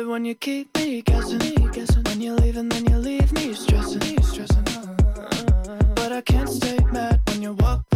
it when you keep me guessing, guessing. When you leave and then you leave me stressing, stressing. But I can't stay mad when you walk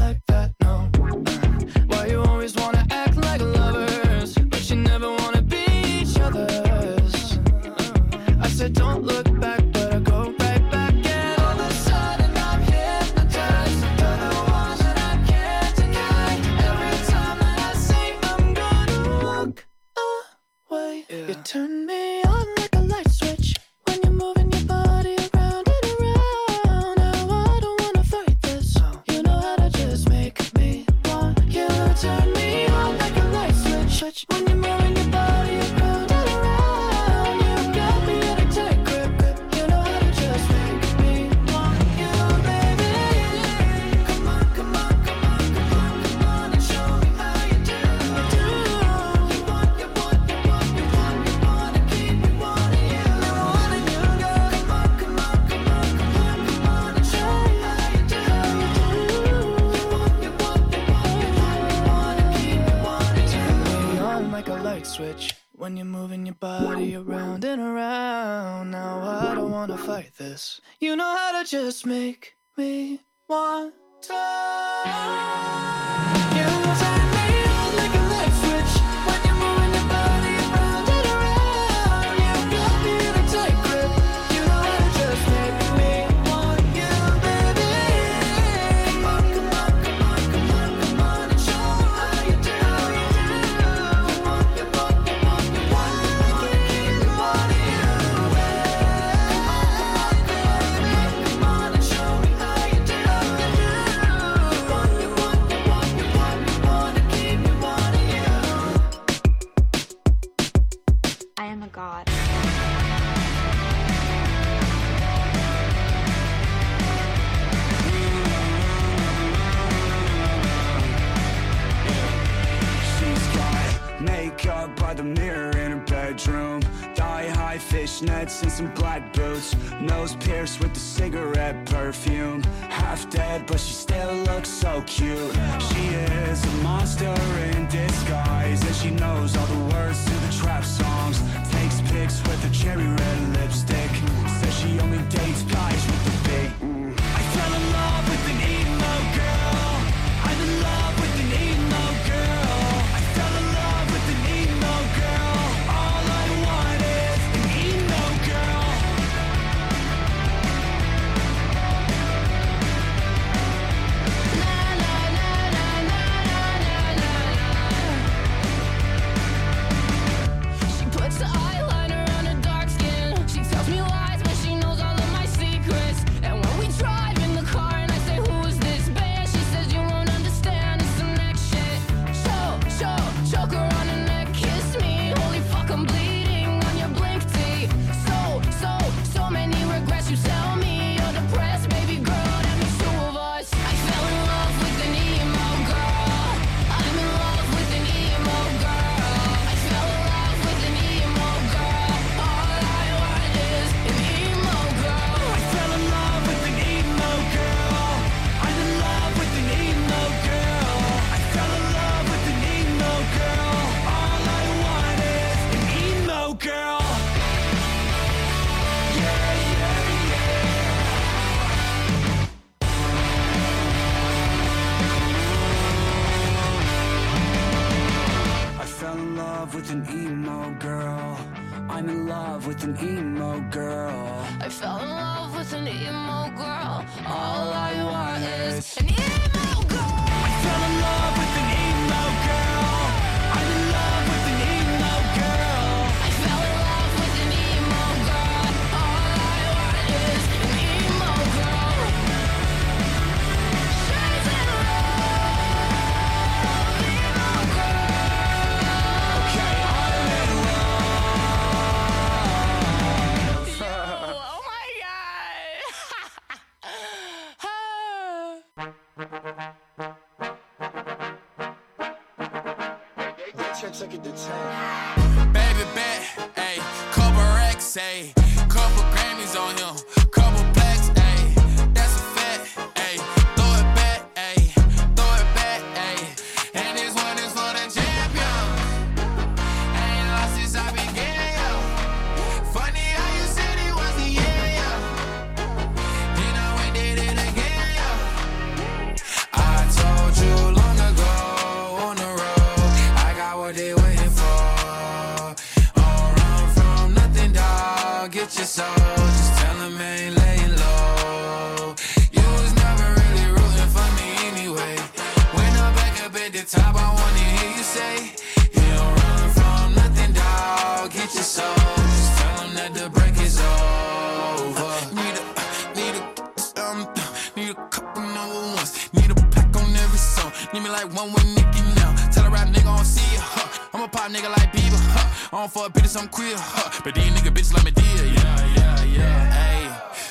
Need a pack on every song. Need me like one with Nicky now. Tell a rap nigga I don't see ya. Huh. I'm a pop nigga like Bieber. Huh. I don't fuck bitches, I'm queer. Huh. But these nigga bitches like me dear. Yeah, yeah, yeah. Hey,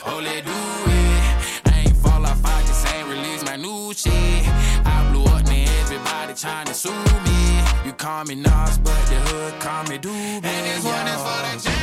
oh let do it. I ain't fall off, I just ain't release my new shit. I blew up, man. Everybody trying to sue me. You call me Nas, but the hood call me Doobie. And this one is for the jam.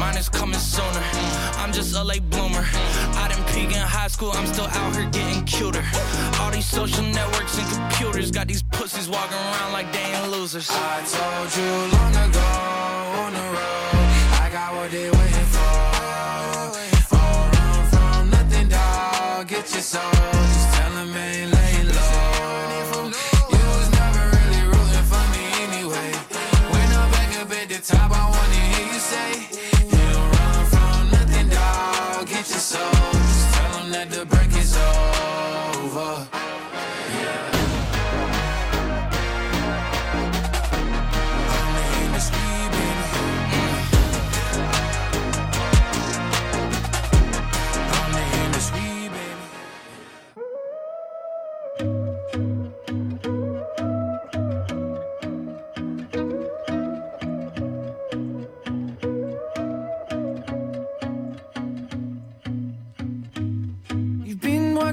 mine is coming sooner. I'm just a late bloomer. I didn't peak in high school, I'm still out here getting cuter. All these social networks and computers got these pussies walking around like they ain't losers. I told you long ago on the road, I got what they waiting for. Oh, run from nothing, dog. Get your soul. Just tell them ain't laying low. You was never really rooting for me anyway. When I'm back up at the top, I wanna at the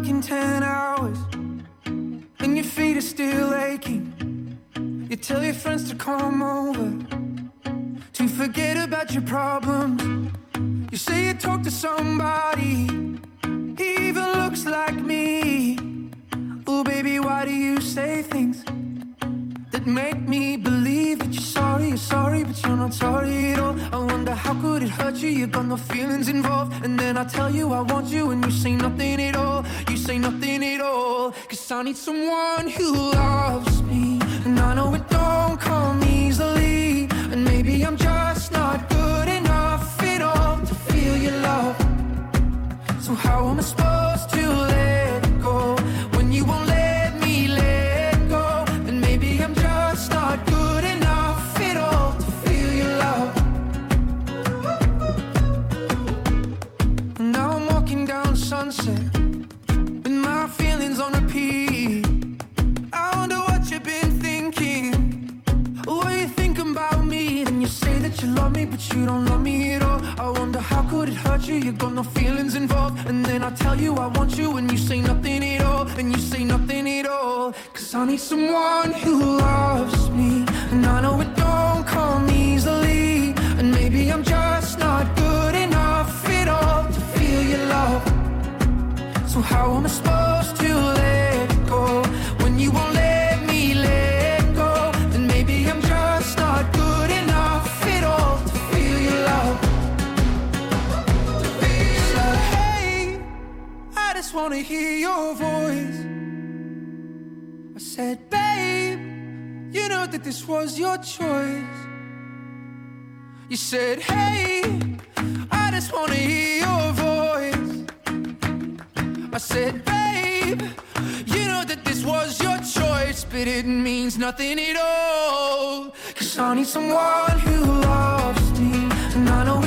working 10 hours and your feet are still aching. You tell your friends to come over to forget about your problems. You say you talk to somebody, he even looks like me. Oh, baby, why do you say things that make me believe that you're sorry? You're sorry, but you're not sorry at all. I wonder how could it hurt you? You got no feelings involved. And then I tell you I want you, and you say nothing at all. Say nothing at all. Cause I need someone who loves me. And I know it don't come that you love me, but you don't love me at all. I wonder how could it hurt you? You got no feelings involved. And then I tell you I want you, and you say nothing at all. And you say nothing at all. Cause I need someone who loves me. And I know it don't come easily. And maybe I'm just not good enough at all to feel your love. So how am I supposed wanna hear your voice. I said, babe, you know that this was your choice. You said, hey, I just wanna hear your voice. I said, babe, you know that this was your choice, but it means nothing at all. Cause I need someone who loves me, and I know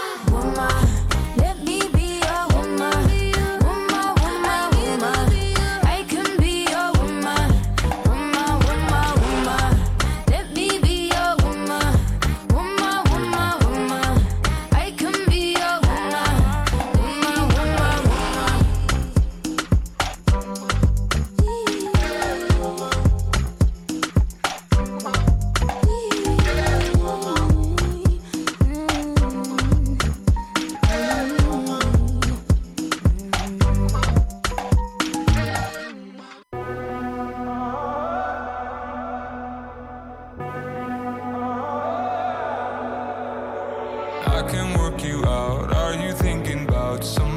I can work you out. Are you thinking about something?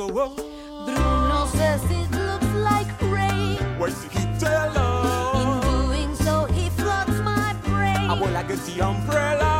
Go wrong. Bruno says it looks like rain. Where's he tell In doing so, he floods my brain. I will like the umbrella.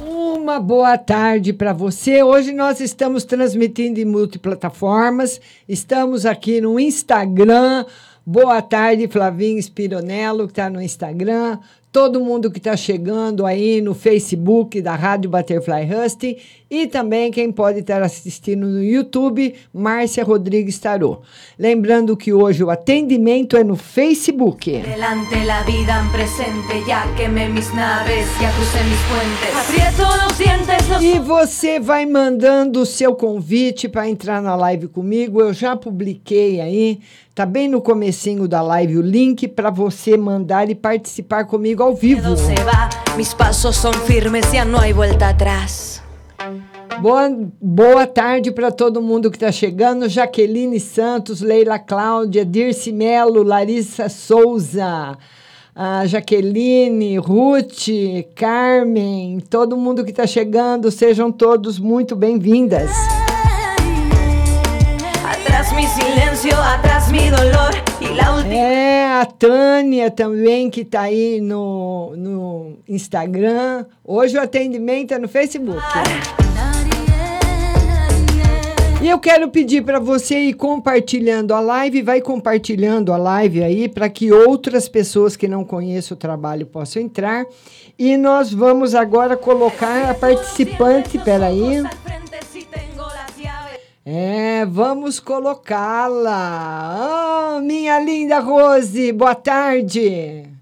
Uma boa tarde para você. Hoje nós estamos transmitindo em multiplataformas. Estamos aqui no Instagram. Boa tarde, Flavinho Spironello, que está no Instagram. Todo mundo que está chegando aí no Facebook da Rádio Butterfly Husting. E também quem pode estar assistindo no YouTube, Márcia Rodrigues Tarô. Lembrando que hoje o atendimento é no Facebook. Delante la vida en presente, ya quemé mis naves, ya crucé mis puentes. Aprieto los dientes, los E você vai mandando o seu convite para entrar na live comigo. Eu já publiquei aí, tá bem no comecinho da live o link para você mandar e participar comigo ao vivo. se va. Mis pasos son firmes, ya no hay vuelta atrás. Boa, boa tarde para todo mundo que está chegando. Jaqueline Santos, Leila Cláudia, Dirce Melo, Larissa Souza, a Jaqueline, Ruth, Carmen, todo mundo que está chegando, sejam todos muito bem-vindas. É, a Tânia também, que está aí no, no Instagram. Hoje o atendimento é no Facebook. E eu quero pedir para você ir compartilhando a live, vai compartilhando a live aí para que outras pessoas que não conhecem o trabalho possam entrar. E nós vamos agora colocar a participante, peraí. É, vamos colocá-la. Ah, minha linda Rose, boa tarde.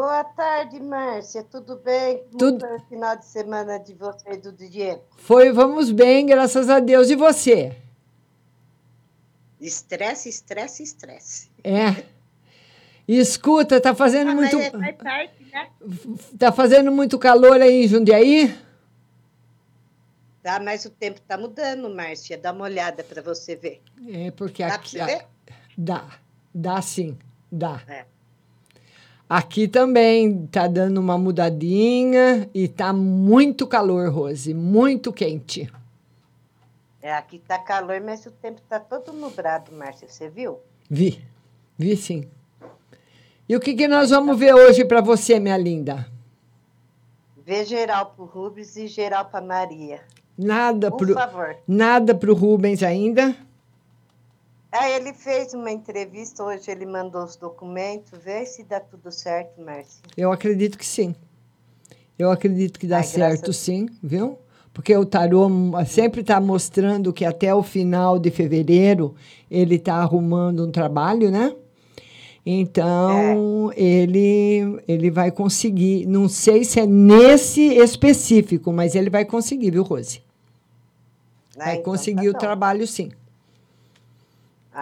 Boa tarde, Márcia. Tudo bem? Tudo- Como foi o final de semana de você e do Diego? Foi, vamos bem, graças a Deus. E você? Estresse, estresse, estresse. É. Escuta, tá fazendo muito Mas é, faz parte, né? tá fazendo muito calor aí em Jundiaí? Tá, mas o tempo tá mudando, Márcia. Dá uma olhada para você ver. É, porque Dá pra aqui você ver? dá, dá sim, dá. É. Aqui também tá dando uma mudadinha e tá muito calor, Rose, muito quente. É, aqui tá calor, mas o tempo tá todo nublado, Márcia. Você viu? Vi, vi sim. E o que, que nós vamos ver hoje para você, minha linda? Vê geral pro Rubens e geral pra Maria. Nada Por pro favor. nada pro Rubens ainda? Ah, ele fez uma entrevista hoje, ele mandou os documentos. Vê se dá tudo certo, Márcia. Eu acredito que sim. Eu acredito que dá Ai, certo sim, viu? Porque o tarô sempre está mostrando que até o final de fevereiro ele está arrumando um trabalho, né? Então, ele, ele vai conseguir. Não sei se é nesse específico, mas ele vai conseguir, viu, Rose? Ah, Vai então conseguir tá o bom. trabalho, sim.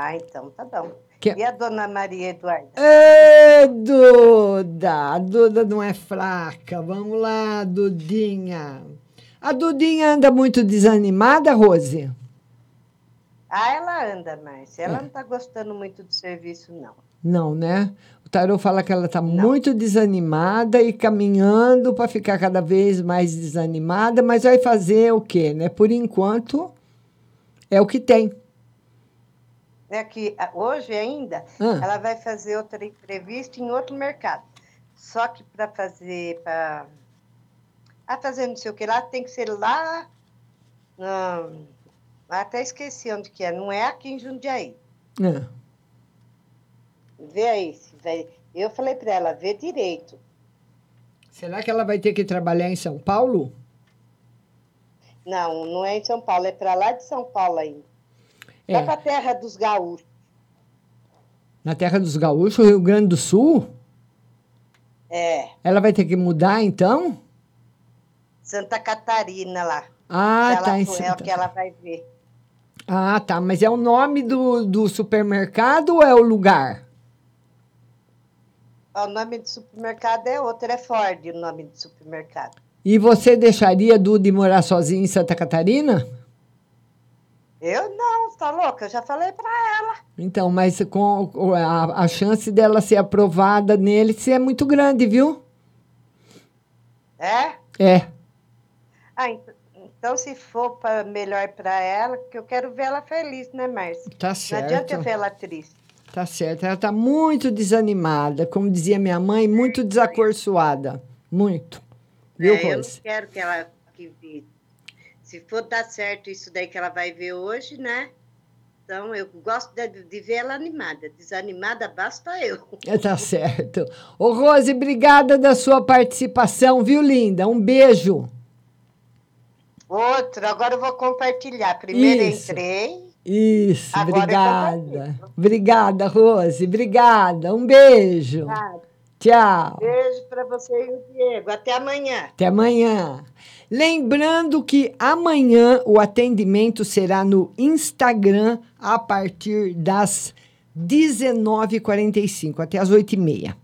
Ah, então tá bom. Que- E a dona Maria Eduarda? Ê, Duda! A Duda não é fraca. Vamos lá, Dudinha. A Dudinha anda muito desanimada, Rose? Ah, ela anda, Márcia. Ela É. não tá gostando muito do serviço, não. Não, né? O tarô fala que ela está muito desanimada e caminhando para ficar cada vez mais desanimada, mas vai fazer o quê, né? Por enquanto, é o que tem. É que ah, hoje ainda Ah. ela vai fazer outra entrevista em outro mercado. Só que para fazer, para ah, fazer não sei o que lá, tem que ser lá. Não, até esqueci onde que é. Não é aqui em Jundiaí. É. Vê aí. se vai- Eu falei para ela, vê direito. Será que ela vai ter que trabalhar em São Paulo? Não, não é em São Paulo, é para lá de São Paulo ainda. É. Vai para a terra dos gaúchos. Na Terra dos Gaúchos, Rio Grande do Sul? É, Ela vai ter que mudar, então? Santa Catarina lá. Ah, ela, tá em for- É o Santa que ela vai ver. Ah, tá. Mas é o nome do, do supermercado ou é o lugar? O nome do supermercado é outro, é Ford o nome do supermercado. E você deixaria Duda ir morar sozinha em Santa Catarina? Eu não, tá louca? Eu já falei para ela. Então, mas com a, a chance dela ser aprovada nele se é muito grande, viu? É? É. Ah, ent- Então, se for pra, melhor para ela, que eu quero ver ela feliz, né, Márcia? Tá Não adianta eu certo. ver ela triste. Tá certo. Ela tá muito desanimada, como dizia minha mãe, muito desacorçoada. Muito. Viu, É, eu não quero que ela que Se for dar certo isso daí que ela vai ver hoje, né? Então, eu gosto de, de ver ela animada. Desanimada basta eu. É, Tá certo. Ô, Rose, obrigada da sua participação, viu, linda? Um beijo. Outro, agora eu vou compartilhar. Primeiro Isso. entrei. Isso, Agora obrigada. Obrigada, Rose. Obrigada. Um beijo. Tchau. Beijo para você e o Diego. Até amanhã. Até amanhã. Lembrando que amanhã o atendimento será no Instagram a partir das 19h45 até as 8h30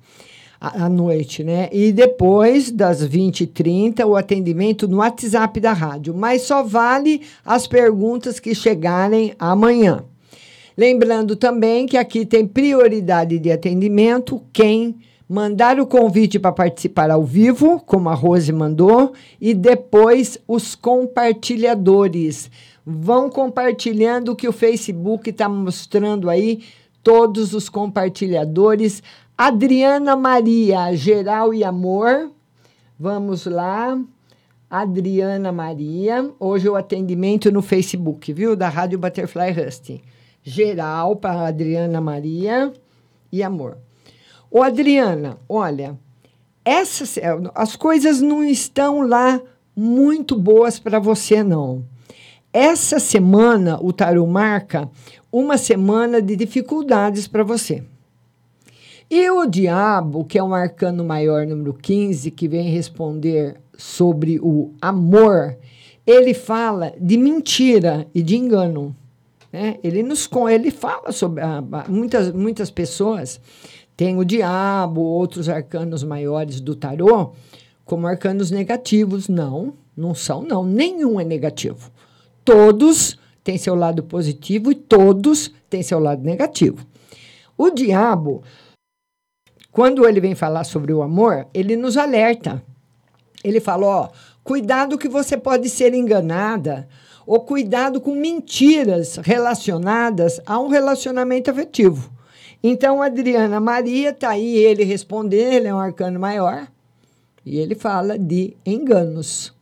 à noite, né? E depois das 20h30 o atendimento no WhatsApp da rádio. Mas só vale as perguntas que chegarem amanhã. Lembrando também que aqui tem prioridade de atendimento quem mandar o convite para participar ao vivo, como a Rose mandou, e depois os compartilhadores. Vão compartilhando o que o Facebook está mostrando aí, todos os compartilhadores. Adriana Maria, Geral e Amor. Vamos lá. Adriana Maria. Hoje o atendimento no Facebook, viu? Da Rádio Butterfly Husting. Geral para Adriana Maria e Amor. Ô, Adriana, olha, essas, as coisas não estão lá muito boas para você, não. Essa semana, o tarô marca uma semana de dificuldades para você. E o diabo, que é um arcano maior número 15, que vem responder sobre o amor, ele fala de mentira e de engano. Né? Ele nos ele fala sobre ah, muitas muitas pessoas têm o diabo, outros arcanos maiores do tarô como arcanos negativos. Não, não são não, nenhum é negativo. Todos têm seu lado positivo e todos têm seu lado negativo. O diabo, quando ele vem falar sobre o amor, ele nos alerta. Ele fala, ó, cuidado que você pode ser enganada, ou cuidado com mentiras relacionadas a um relacionamento afetivo. Então, Adriana Maria está aí, ele responder, ele é um arcano maior, e ele fala de enganos.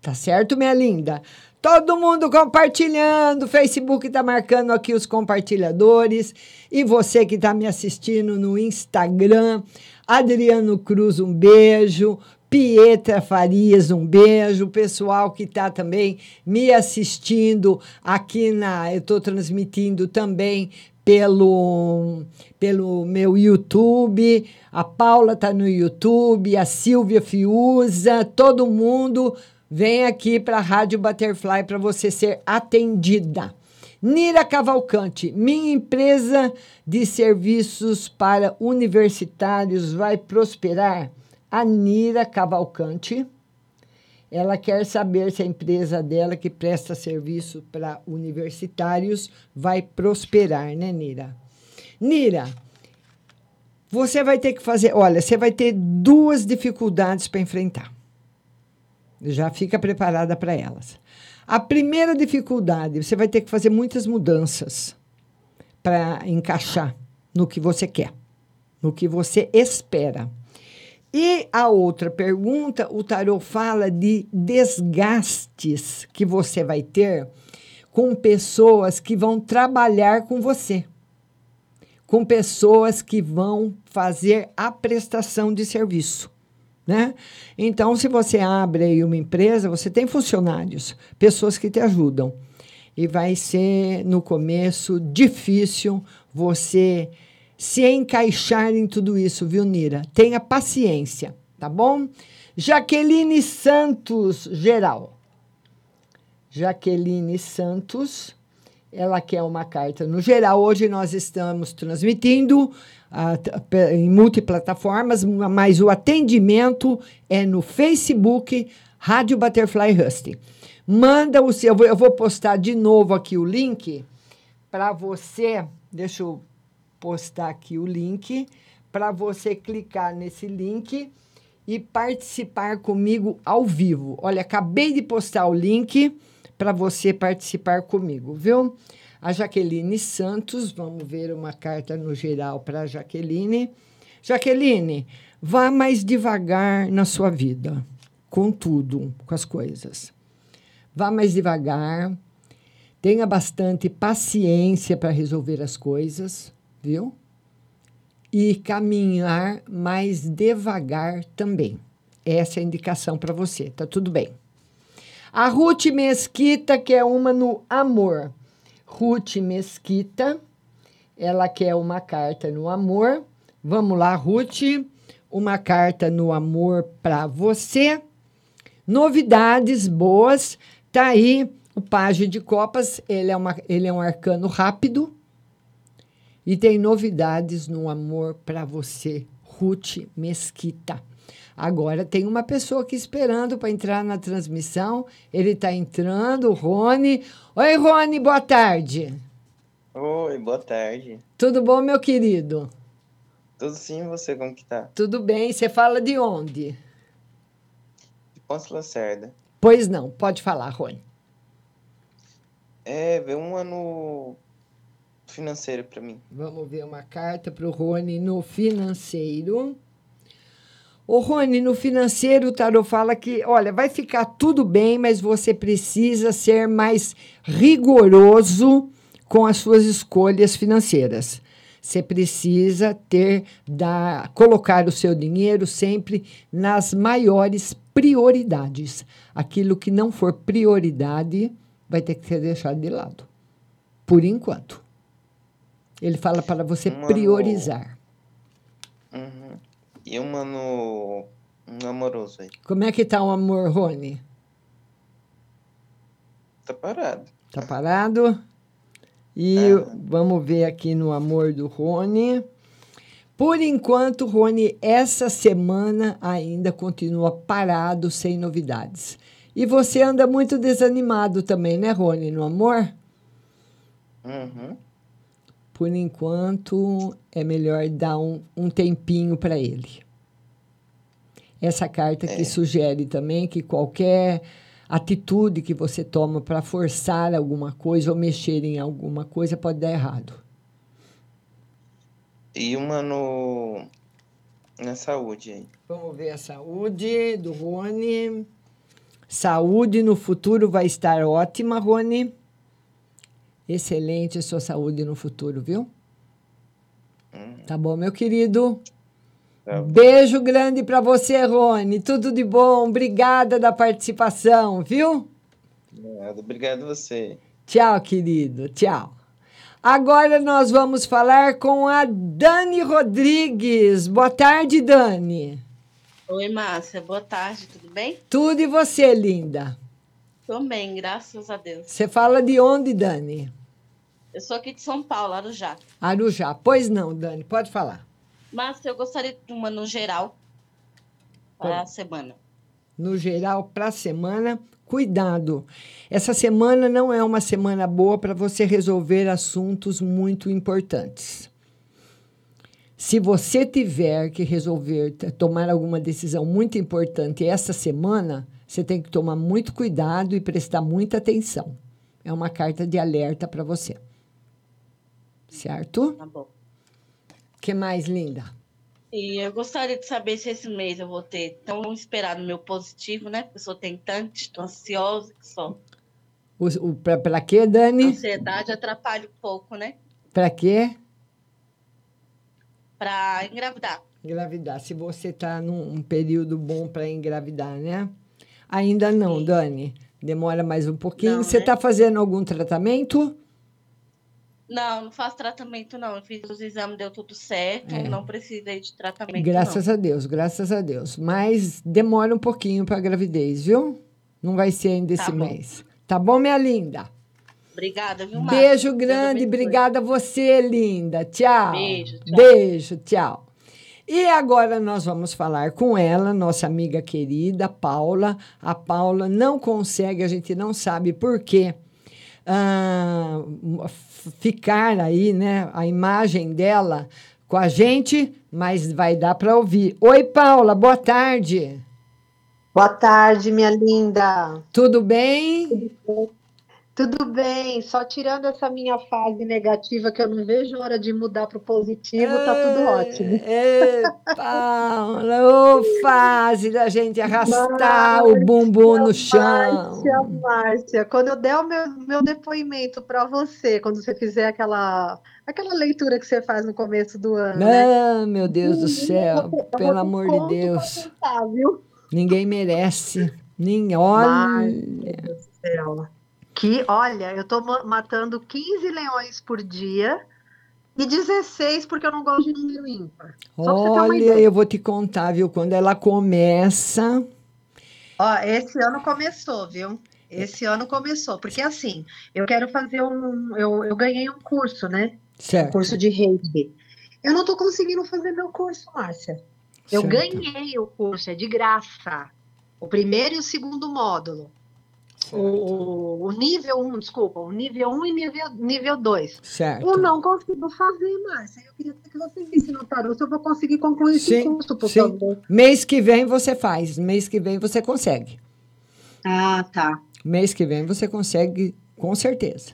Tá certo, minha linda? Todo mundo compartilhando, o Facebook está marcando aqui os compartilhadores. E você que está me assistindo no Instagram, Adriano Cruz, um beijo. Pietra Farias, um beijo. O pessoal que está também me assistindo aqui na. Eu estou transmitindo também pelo, pelo meu YouTube. A Paula está no YouTube, a Silvia Fiuza, todo mundo vem aqui para a Rádio Butterfly para você ser atendida. Nira Cavalcante, minha empresa de serviços para universitários vai prosperar. A Nira Cavalcante, ela quer saber se a empresa dela que presta serviço para universitários vai prosperar, né, Nira? Nira, você vai ter que fazer, olha, você vai ter duas dificuldades para enfrentar. Já fica preparada para elas. A primeira dificuldade, você vai ter que fazer muitas mudanças para encaixar no que você quer, no que você espera. E a outra pergunta, o tarot fala de desgastes que você vai ter com pessoas que vão trabalhar com você, com pessoas que vão fazer a prestação de serviço. Né? Então, se você abre aí uma empresa, você tem funcionários, pessoas que te ajudam. E vai ser, no começo, difícil você se encaixar em tudo isso, viu, Nira? Tenha paciência, tá bom? Jaqueline Santos, geral. Jaqueline Santos, ela quer uma carta no geral. Hoje nós estamos transmitindo pe- em multiplataformas, mas o atendimento é no Facebook Rádio Butterfly Husting. Manda o seu, eu vou postar de novo aqui o link para você. Deixa eu postar aqui o link para você clicar nesse link e participar comigo ao vivo. Olha, acabei de postar o link para você participar comigo, viu? A Jaqueline Santos, vamos ver uma carta no geral para Jaqueline. Jaqueline, vá mais devagar na sua vida, com tudo, com as coisas. Vá mais devagar, tenha bastante paciência para resolver as coisas, viu? E caminhar mais devagar também. Essa é a indicação para você, tá tudo bem. A Ruth Mesquita quer uma no amor. Ruth Mesquita, ela quer uma carta no amor. Vamos lá, Ruth. Uma carta no amor para você. Novidades boas. Tá aí o Pajem de Copas. Ele é, uma, ele é um arcano rápido. E tem novidades no amor para você, Ruth Mesquita. Agora tem uma pessoa aqui esperando para entrar na transmissão. Ele está entrando, o Rony. Oi, Rony, boa tarde. Oi, boa tarde. Tudo bom, meu querido? Tudo sim, você como que tá? Tudo bem. Você fala de onde? De Ponce Lacerda. Pois não, pode falar, Rony. É, vê um ano financeiro para mim. Vamos ver uma carta para o Rony no financeiro. Ô, Rony, no financeiro, o Tarot fala que, olha, vai ficar tudo bem, mas você precisa ser mais rigoroso com as suas escolhas financeiras. Você precisa ter, da, colocar o seu dinheiro sempre nas maiores prioridades. Aquilo que não for prioridade vai ter que ser deixado de lado. Por enquanto. Ele fala para você priorizar. Uhum. E um ano um amoroso aí. Como é que tá o amor, Rony? Tá parado. Tá parado? E vamos ver aqui no amor do Rony. Por enquanto, Rony, essa semana ainda continua parado, sem novidades. E você anda muito desanimado também, né, Rony, no amor? Uhum. Por enquanto, é melhor dar um, um tempinho para ele. Essa carta que É. sugere também que qualquer atitude que você toma para forçar alguma coisa ou mexer em alguma coisa pode dar errado. E uma no na saúde aí. Vamos ver a saúde do Rony. Saúde no futuro vai estar ótima, Rony. Excelente a sua saúde no futuro, viu? Tá bom, meu querido? Beijo grande para você, Rony. Tudo de bom. Obrigada da participação, viu? Obrigado, obrigado você. Tchau, querido. Tchau. Agora nós vamos falar com a Dani Rodrigues. Boa tarde, Dani. Oi, Márcia. Boa tarde, tudo bem? Tudo e você, linda? Tô bem, graças a Deus. Você fala de onde, Dani? Eu sou aqui de São Paulo, Arujá. Arujá. Pois não, Dani, pode falar. Márcia, eu gostaria de uma no geral para a semana. No geral, para a semana, cuidado. Essa semana não é uma semana boa para você resolver assuntos muito importantes. Se você tiver que resolver, tomar alguma decisão muito importante essa semana, você tem que tomar muito cuidado e prestar muita atenção. É uma carta de alerta para você. Certo? Tá bom. que mais, linda? E eu gostaria de saber se esse mês eu vou ter tão esperado meu positivo, né? Porque eu sou tentante, estou ansiosa que só. O, o, para quê, A Dani? ansiedade atrapalha um pouco, né? Para quê? Para engravidar. Engravidar. Se você está num um período bom para engravidar, né? Ainda não, Dani. Demora mais um pouquinho. Não, você né? está fazendo algum tratamento? Não, não faço tratamento, não. Eu fiz os exames, deu tudo certo. É. Não precisei de tratamento, Graças não. a Deus, graças a Deus. Mas demora um pouquinho para a gravidez, viu? Não vai ser ainda Tá esse bom. mês. Tá bom, minha linda? Obrigada, viu, Márcia? Beijo grande, obrigada a você, linda. Tchau. Beijo, tchau. Beijo, tchau. E agora nós vamos falar com ela, nossa amiga querida Paula. A Paula não consegue, a gente não sabe por quê. ah, ficar aí, né? A imagem dela com a gente, mas vai dar para ouvir. Oi, Paula, boa tarde. Boa tarde, minha linda. Tudo bem? Tudo bem, só tirando essa minha fase negativa que eu não vejo hora de mudar para o positivo, tá tudo ótimo. Paula, ô fase da gente arrastar o bumbum no chão. Márcia, Márcia, quando eu der o meu, meu depoimento para você, quando você fizer aquela, aquela leitura que você faz no começo do ano, né? Ah, meu Deus do céu, pelo amor de Deus. Viu? Ninguém merece. Nem olha. Márcia do céu. Que, olha, eu tô ma- matando 15 leões por dia e 16 porque eu não gosto de número ímpar. Olha, eu vou te contar, viu? Quando ela começa. Ó, esse ano começou, viu? Esse ano começou, porque assim, eu quero fazer um. Eu, eu ganhei um curso, né? Certo. Um curso de reiki. Eu não tô conseguindo fazer meu curso, Márcia. Eu Certo. ganhei o curso, é de graça. O primeiro e o segundo módulo. O, o, nível 1, desculpa, o nível 1 e nível, nível 2. Certo. Eu não consigo fazer, Márcia. Eu queria que você visse no tarô se eu vou conseguir concluir esse Sim, curso, por sim. favor. Mês que vem você faz. Mês que vem você consegue. Ah, tá. Mês que vem você consegue, com certeza.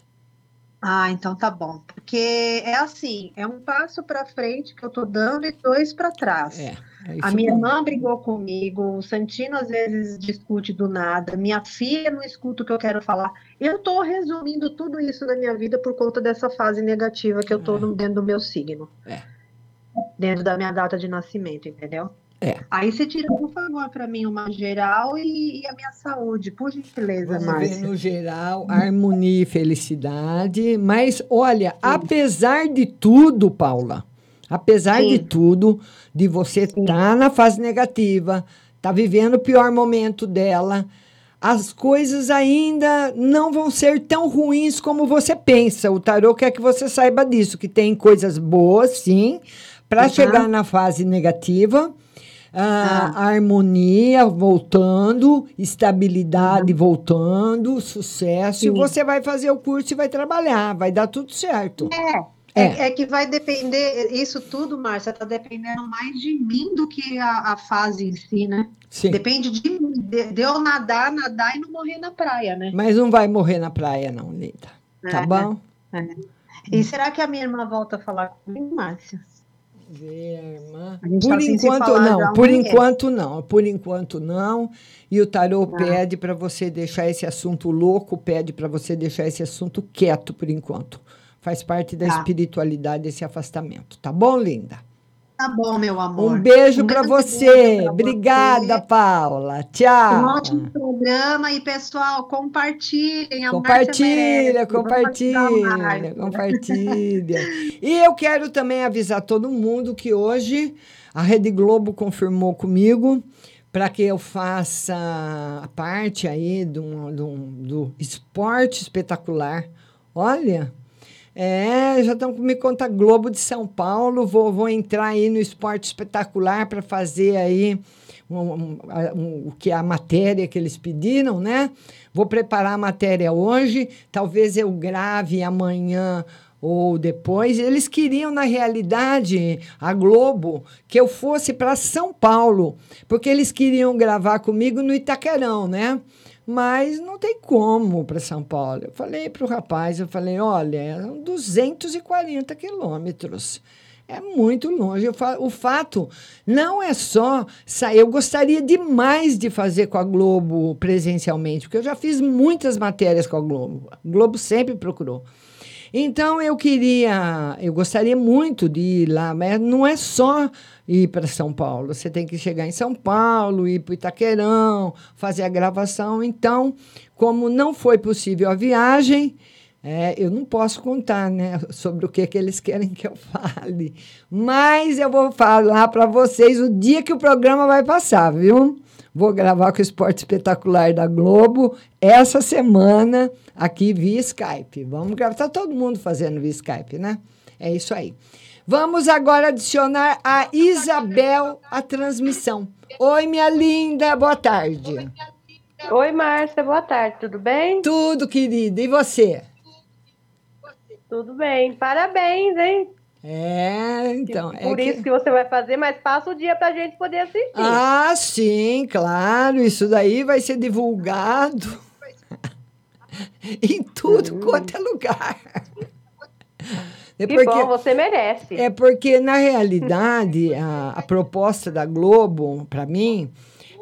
Ah, então tá bom. Porque é assim, é um passo para frente que eu tô dando e dois para trás. É, é A minha irmã brigou comigo, o Santino às vezes discute do nada, minha filha não escuta o que eu quero falar. Eu tô resumindo tudo isso da minha vida por conta dessa fase negativa que eu tô no- dentro do meu signo. É. Dentro da minha data de nascimento, entendeu? É. Aí você tira, por favor, para mim uma geral e, e a minha saúde, por gentileza, Márcia. no geral, harmonia e felicidade. Mas, olha, apesar de tudo, Paula, apesar de tudo, de você estar na fase negativa, tá vivendo o pior momento dela, as coisas ainda não vão ser tão ruins como você pensa. O tarô quer que você saiba disso, que tem coisas boas, sim, para Uhum. chegar na fase negativa. Ah, harmonia voltando, estabilidade voltando, sucesso. E Sim. você vai fazer o curso e vai trabalhar, vai dar tudo certo. É. É, é que vai depender, isso tudo, Márcia, tá dependendo mais de mim do que a, a fase em si, né? Sim. Depende de, mim, de, de eu nadar, nadar e não morrer na praia, né? Mas não vai morrer na praia, não, linda. Tá É, bom? é. E será que a minha irmã volta a falar comigo, Márcia? Ver, irmã. Por tá se enquanto não, por enquanto não, por enquanto não. E o tarô Tá. pede para você deixar esse assunto louco, pede para você deixar esse assunto quieto por enquanto. Faz parte da Tá. espiritualidade esse afastamento, tá bom, linda? Tá bom, meu amor. Um beijo Um para você. pra Obrigada, Paula. Um Tchau. ótimo programa e, pessoal, compartilhem. A Compartilha, compartilha, compartilha. E eu quero também avisar todo mundo que hoje a Rede Globo confirmou comigo para que eu faça a parte aí do, do, do esporte espetacular. Olha, é, já estão me conta Globo de São Paulo. Vou, vou entrar aí no esporte espetacular para fazer aí um, um, um- o que a matéria que eles pediram, né? Vou preparar a matéria hoje. Talvez eu grave amanhã ou depois. Eles queriam, na realidade, a Globo, que eu fosse para São Paulo, porque eles queriam gravar comigo no Itaquerão, né? Mas não tem como para São Paulo. Eu falei para o rapaz, eu falei, olha, são 240 quilômetros. É muito longe. O fato não é só sair. Eu gostaria demais de fazer com a Globo presencialmente, porque eu já fiz muitas matérias com a Globo. A Globo sempre procurou. Então eu queria, eu gostaria muito de ir lá, mas não é só ir para São Paulo. Você tem que chegar em São Paulo, ir para Itaquerão, fazer a gravação. Então, como não foi possível a viagem, é, eu não posso contar né, sobre o que, que eles querem que eu fale. Mas eu vou falar para vocês o dia que o programa vai passar, viu? Vou gravar com o Esporte Espetacular da Globo essa semana aqui via Skype. Vamos gravar. Está todo mundo fazendo via Skype, né? É isso aí. Vamos agora adicionar a Isabel à transmissão. Oi, minha linda, boa tarde. Oi, Márcia, boa tarde, tudo bem? Tudo, querida. E você? Tudo bem, parabéns, hein? É, então. é Por que- isso que você vai fazer, mas passa o dia pra gente poder assistir. Ah, sim, claro. Isso daí vai ser divulgado em tudo quanto é lugar. É que bom, você merece. É porque, na realidade, a, a proposta da Globo, para mim,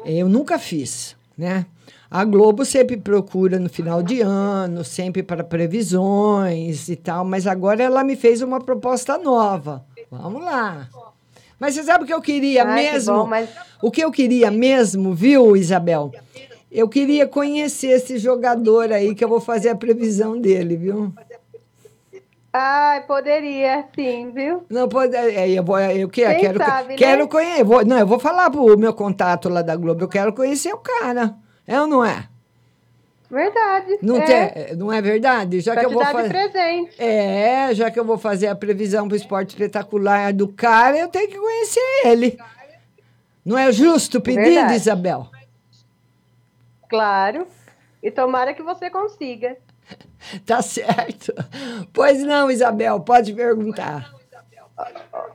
eu nunca fiz, né? A Globo sempre procura no final de ano, sempre para previsões e tal, mas agora ela me fez uma proposta nova. Vamos lá. Mas você sabe o que eu queria Ai, que mesmo? bom, mas- O que eu queria mesmo, viu, Isabel? Eu queria conhecer esse jogador aí, que eu vou fazer a previsão dele, viu? Ai, poderia, sim, viu? Não pode. é, Eu, vou, eu que, quero, sabe, né? quero conhecer. Vou, não, eu vou falar pro meu contato lá da Globo. Eu quero conhecer o cara. É ou não é? Verdade. Não, é. tem- não é verdade? Já Pra que eu vou fazer. presente. É, já que eu vou fazer a previsão pro esporte espetacular do cara, eu tenho que conhecer ele. Não é justo o pedido, Verdade. Isabel? Claro. E tomara que você consiga. Tá certo. Pois não, Isabel, pode perguntar.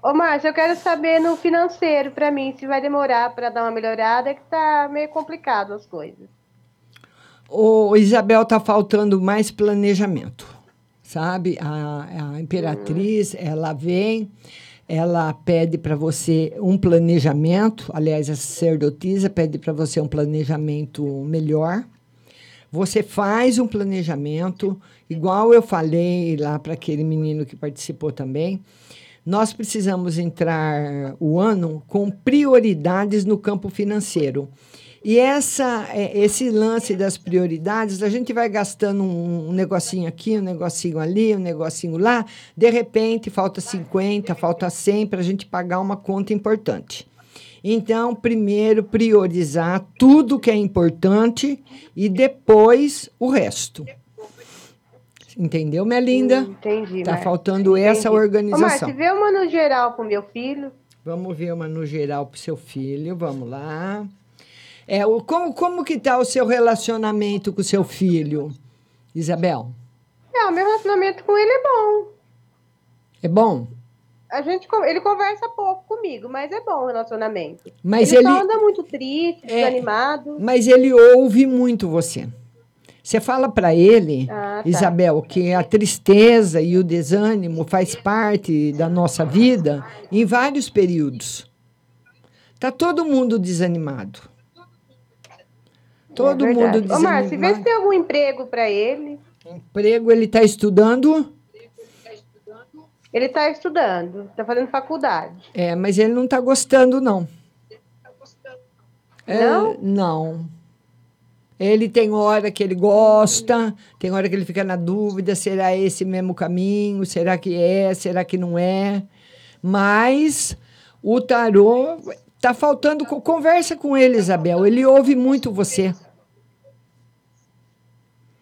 Ô, Márcia, eu quero saber no financeiro pra mim, se vai demorar pra dar uma melhorada, que tá meio complicado as coisas. O Isabel tá faltando mais planejamento, sabe? A, a imperatriz, ela vem, ela pede para você um planejamento, aliás, a sacerdotisa pede para você um planejamento melhor. Você faz um planejamento, igual eu falei lá para aquele menino que participou também. Nós precisamos entrar o ano com prioridades no campo financeiro. E essa, é, esse lance das prioridades, a gente vai gastando um, um negocinho aqui, um negocinho ali, um negocinho lá, de repente falta 50, falta 100 para a gente pagar uma conta importante. Então, primeiro priorizar tudo que é importante e depois o resto. Entendeu, minha linda? Hum, entendi. Tá Márcia, faltando essa entendi. Ô, organização. Márcia, vê uma no geral pro meu filho. Vamos ver uma no geral para o seu filho, vamos lá. É, o, como, como que está o seu relacionamento com o seu filho, Isabel? É, o meu relacionamento com ele é bom. É bom? A gente, ele conversa pouco comigo, mas é bom o relacionamento. Mas ele, ele- anda muito triste, É. desanimado. Mas ele ouve muito você. Você fala para ele, Ah, tá. Isabel, que a tristeza e o desânimo faz parte da nossa vida em vários períodos. Tá todo mundo desanimado. Todo É mundo verdade. Ô, desanimado. Márcia, vê se tem algum emprego pra ele. Emprego, ele está estudando? Ele tá estudando, tá fazendo faculdade. É, mas ele não está gostando, não. É, Não? Ele tem hora que ele gosta, tem hora que ele fica na dúvida, será esse mesmo caminho? Será que é? Será que não é? Mas o tarô tá faltando co- conversa com ele, Isabel. Ele ouve muito você.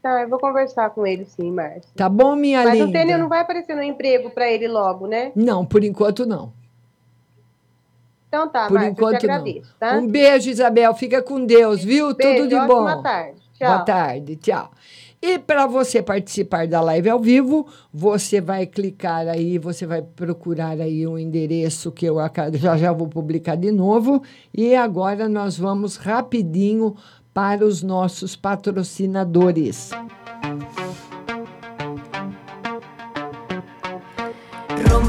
Tá, eu vou conversar com ele sim, Márcia. Tá bom, minha Mas linda? o Tênis não vai aparecer no emprego pra ele logo, né? Não, por enquanto não. Então tá, Por Márcia, enquanto agradeço, tá? Um beijo, Isabel. Fica com Deus, viu? Beijo, Tudo de bom. tarde. Tchau. Boa tarde, tchau. E para você participar da live ao vivo, você vai clicar aí, você vai procurar aí o endereço que eu já já vou publicar de novo. E agora nós vamos rapidinho para os nossos patrocinadores.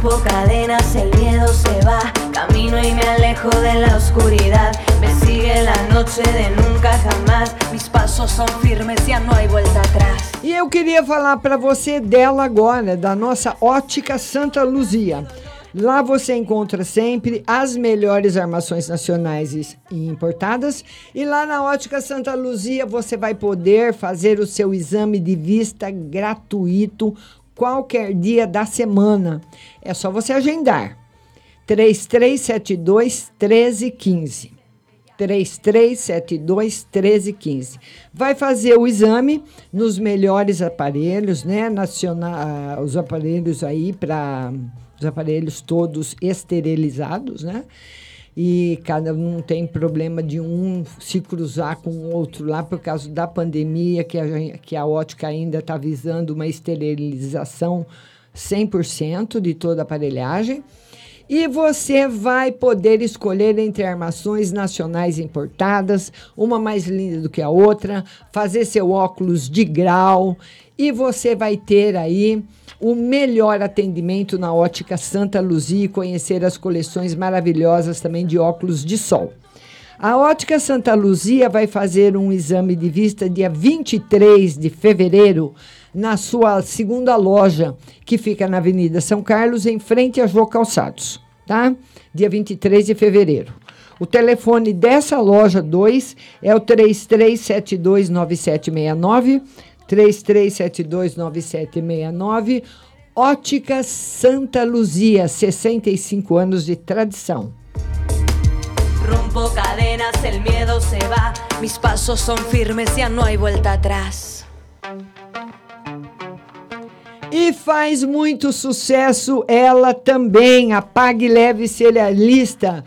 El miedo se va. Camino y me alejo de la oscuridad. Me sigue la noche de nunca jamás. Mis pasos firmes, atrás. E eu queria falar para você dela agora, da nossa Ótica Santa Luzia. Lá você encontra sempre as melhores armações nacionais e importadas. E lá na Ótica Santa Luzia você vai poder fazer o seu exame de vista gratuito qualquer dia da semana. É só você agendar. 3372 1315. 3372 1315. Vai fazer o exame nos melhores aparelhos, né? Nacional, os aparelhos aí para os aparelhos todos esterilizados, né? E cada um tem problema de um se cruzar com o outro lá por causa da pandemia, que a, que a ótica ainda está visando uma esterilização 100% de toda a aparelhagem. E você vai poder escolher entre armações nacionais importadas, uma mais linda do que a outra, fazer seu óculos de grau e você vai ter aí o melhor atendimento na ótica Santa Luzia e conhecer as coleções maravilhosas também de óculos de sol. A Ótica Santa Luzia vai fazer um exame de vista dia 23 de fevereiro na sua segunda loja, que fica na Avenida São Carlos, em frente a Jô Calçados, tá? Dia 23 de fevereiro. O telefone dessa loja 2 é o 33729769, 33729769, Ótica Santa Luzia, 65 anos de tradição. Rompo cadenas, el miedo se va. Mis pasos son firmes, ya no hay vuelta atrás. E faz muito sucesso ela também, a Pague Leve Cerealista.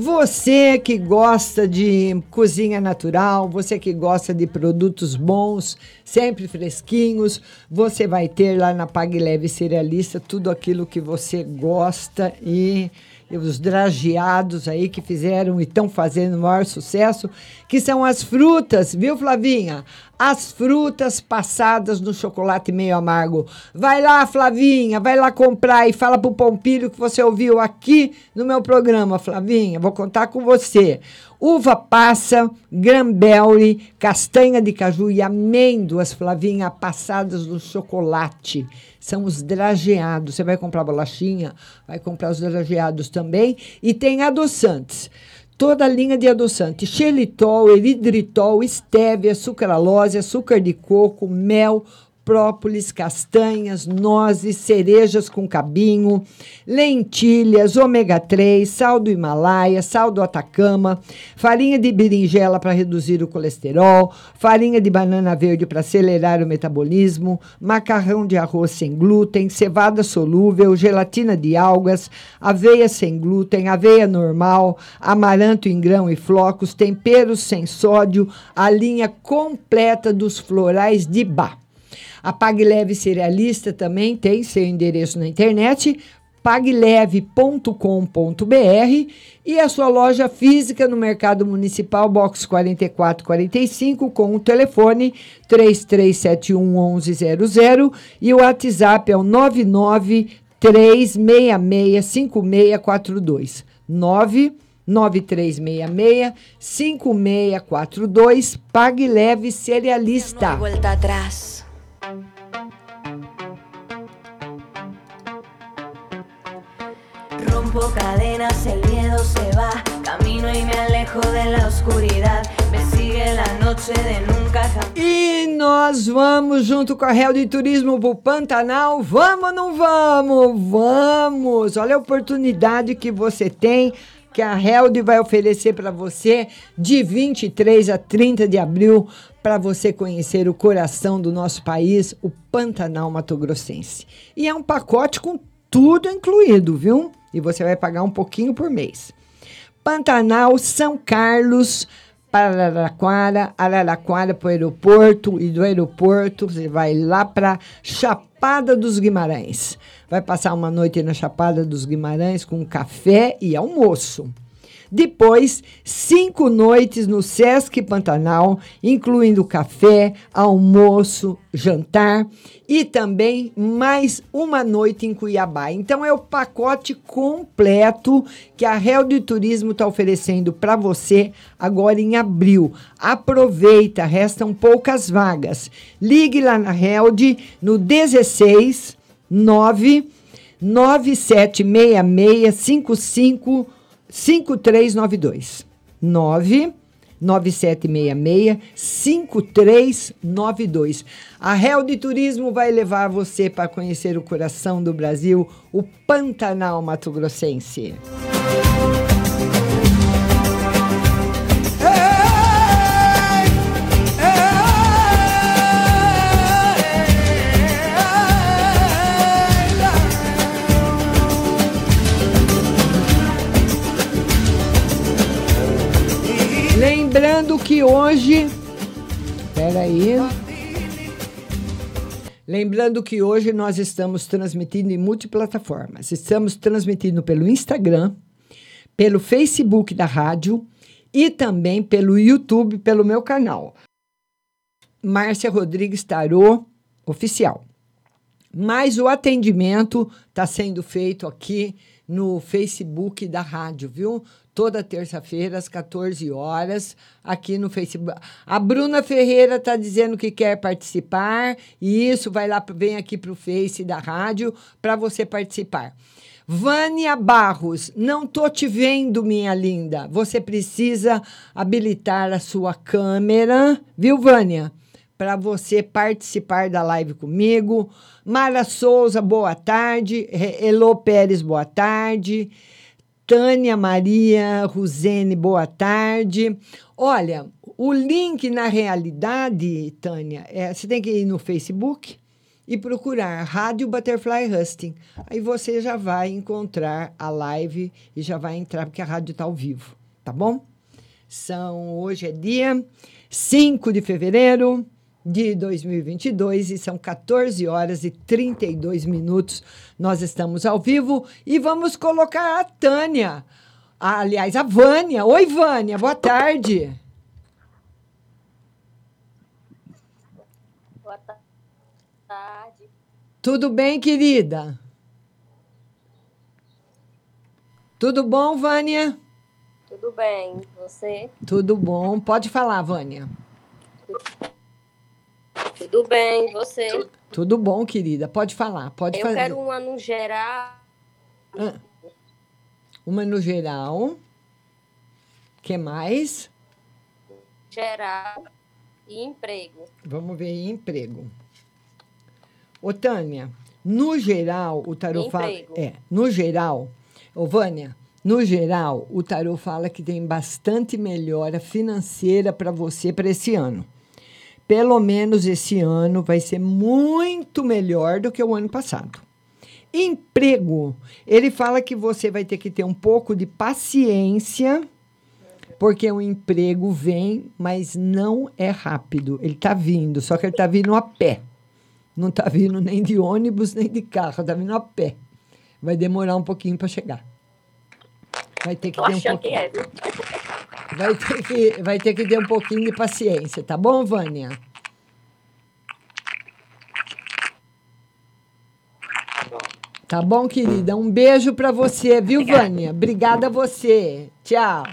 Você que gosta de cozinha natural, você que gosta de produtos bons, sempre fresquinhos, você vai ter lá na Pague Leve Cerealista tudo aquilo que você gosta e os drageados aí que fizeram e estão fazendo o maior sucesso, que são as frutas, viu, Flavinha? As frutas passadas no chocolate meio amargo. Vai lá, Flavinha, vai lá comprar e fala pro Pompilho que você ouviu aqui no meu programa, Flavinha. Vou contar com você. Uva passa, granberry, castanha de caju e amêndoas, Flavinha, passadas no chocolate. São os drageados. Você vai comprar bolachinha, vai comprar os drageados também. E tem adoçantes. Toda a linha de adoçante: xilitol, eridritol, estévia, sucralose, açúcar de coco, mel, própolis, castanhas, nozes, cerejas com cabinho, lentilhas, ômega 3, sal do Himalaia, sal do Atacama, farinha de berinjela para reduzir o colesterol, farinha de banana verde para acelerar o metabolismo, macarrão de arroz sem glúten, cevada solúvel, gelatina de algas, aveia sem glúten, aveia normal, amaranto em grão e flocos, temperos sem sódio, a linha completa dos florais de Bá. A PagLeve Cerealista também tem seu endereço na internet, pagleve.com.br e a sua loja física no Mercado Municipal, box 4445, com o telefone 3371 1100 e o WhatsApp é o 993665642. 993665642, PagLeve Cerealista. Rompo cadenas, el miedo se va. Camino y me alejo de la oscuridad. E nós vamos junto com a Real de Turismo pro Pantanal. Vamos ou não vamos? Vamos! Olha a oportunidade que você tem que a Held vai oferecer para você de 23 a 30 de abril para você conhecer o coração do nosso país, o Pantanal Mato Grossense. E é um pacote com tudo incluído, viu? E você vai pagar um pouquinho por mês. Pantanal, São Carlos, para Araraquara, Araraquara para o aeroporto e do aeroporto você vai lá para Chapada dos Guimarães. Vai passar uma noite na Chapada dos Guimarães com café e almoço. Depois, cinco noites no Sesc Pantanal, incluindo café, almoço, jantar e também mais uma noite em Cuiabá. Então é o pacote completo que a Real de Turismo está oferecendo para você agora em abril. Aproveita, restam poucas vagas. Ligue lá na Held no 16 9 976655 5392. 9 9766 5392. A Real de Turismo vai levar você para conhecer o coração do Brasil, o Pantanal Mato Grossense. Lembrando que hoje. Peraí. Lembrando que hoje nós estamos transmitindo em multiplataformas. Estamos transmitindo pelo Instagram, pelo Facebook da rádio e também pelo YouTube, pelo meu canal. Márcia Rodrigues Tarô Oficial. Mas o atendimento está sendo feito aqui no Facebook da rádio, viu? Toda terça-feira, às 14 horas, aqui no Facebook. A Bruna Ferreira está dizendo que quer participar, e isso vai lá, vem aqui para o Face da rádio para você participar. Vânia Barros, não tô te vendo, minha linda. Você precisa habilitar a sua câmera, viu, Vânia? Para você participar da live comigo. Mara Souza, boa tarde. Elô Pérez, boa tarde. Tânia Maria Ruzene, boa tarde. Olha, o link na realidade, Tânia, é, você tem que ir no Facebook e procurar Rádio Butterfly Husting. Aí você já vai encontrar a live e já vai entrar, porque a rádio está ao vivo, tá bom? São, hoje é dia 5 de fevereiro de 2022 e são 14 horas e 32 minutos. Nós estamos ao vivo e vamos colocar a Tânia, a- aliás, a Vânia. Oi, Vânia, boa tarde. Boa tarde. Tudo bem, querida? Tudo bom, Vânia? Tudo bem? Você? Tudo bom. Pode falar, Vânia. Tudo bem? Você? Tudo bom, querida. Pode falar, pode Eu fazer. quero uma no geral. Ah, Uma no geral. que mais? Geral e emprego. Vamos ver emprego. Ô, Tânia, no geral, o tarô fala. Emprego. É, no geral, ô, Vânia, no geral, o tarô fala que tem bastante melhora financeira para você para esse ano. Pelo menos esse ano vai ser muito melhor do que o ano passado. Emprego, ele fala que você vai ter que ter um pouco de paciência, porque o emprego vem, mas não é rápido. Ele está vindo, só que ele está vindo a pé. Não está vindo nem de ônibus, nem de carro, está vindo a pé. Vai demorar um pouquinho para chegar. Vai ter que Tô ter um pouquinho. Vai ter, que, vai ter que ter um pouquinho de paciência, tá bom, Vânia? Tá bom, querida? Um beijo pra você, viu, Vânia? Obrigada a você. Tchau.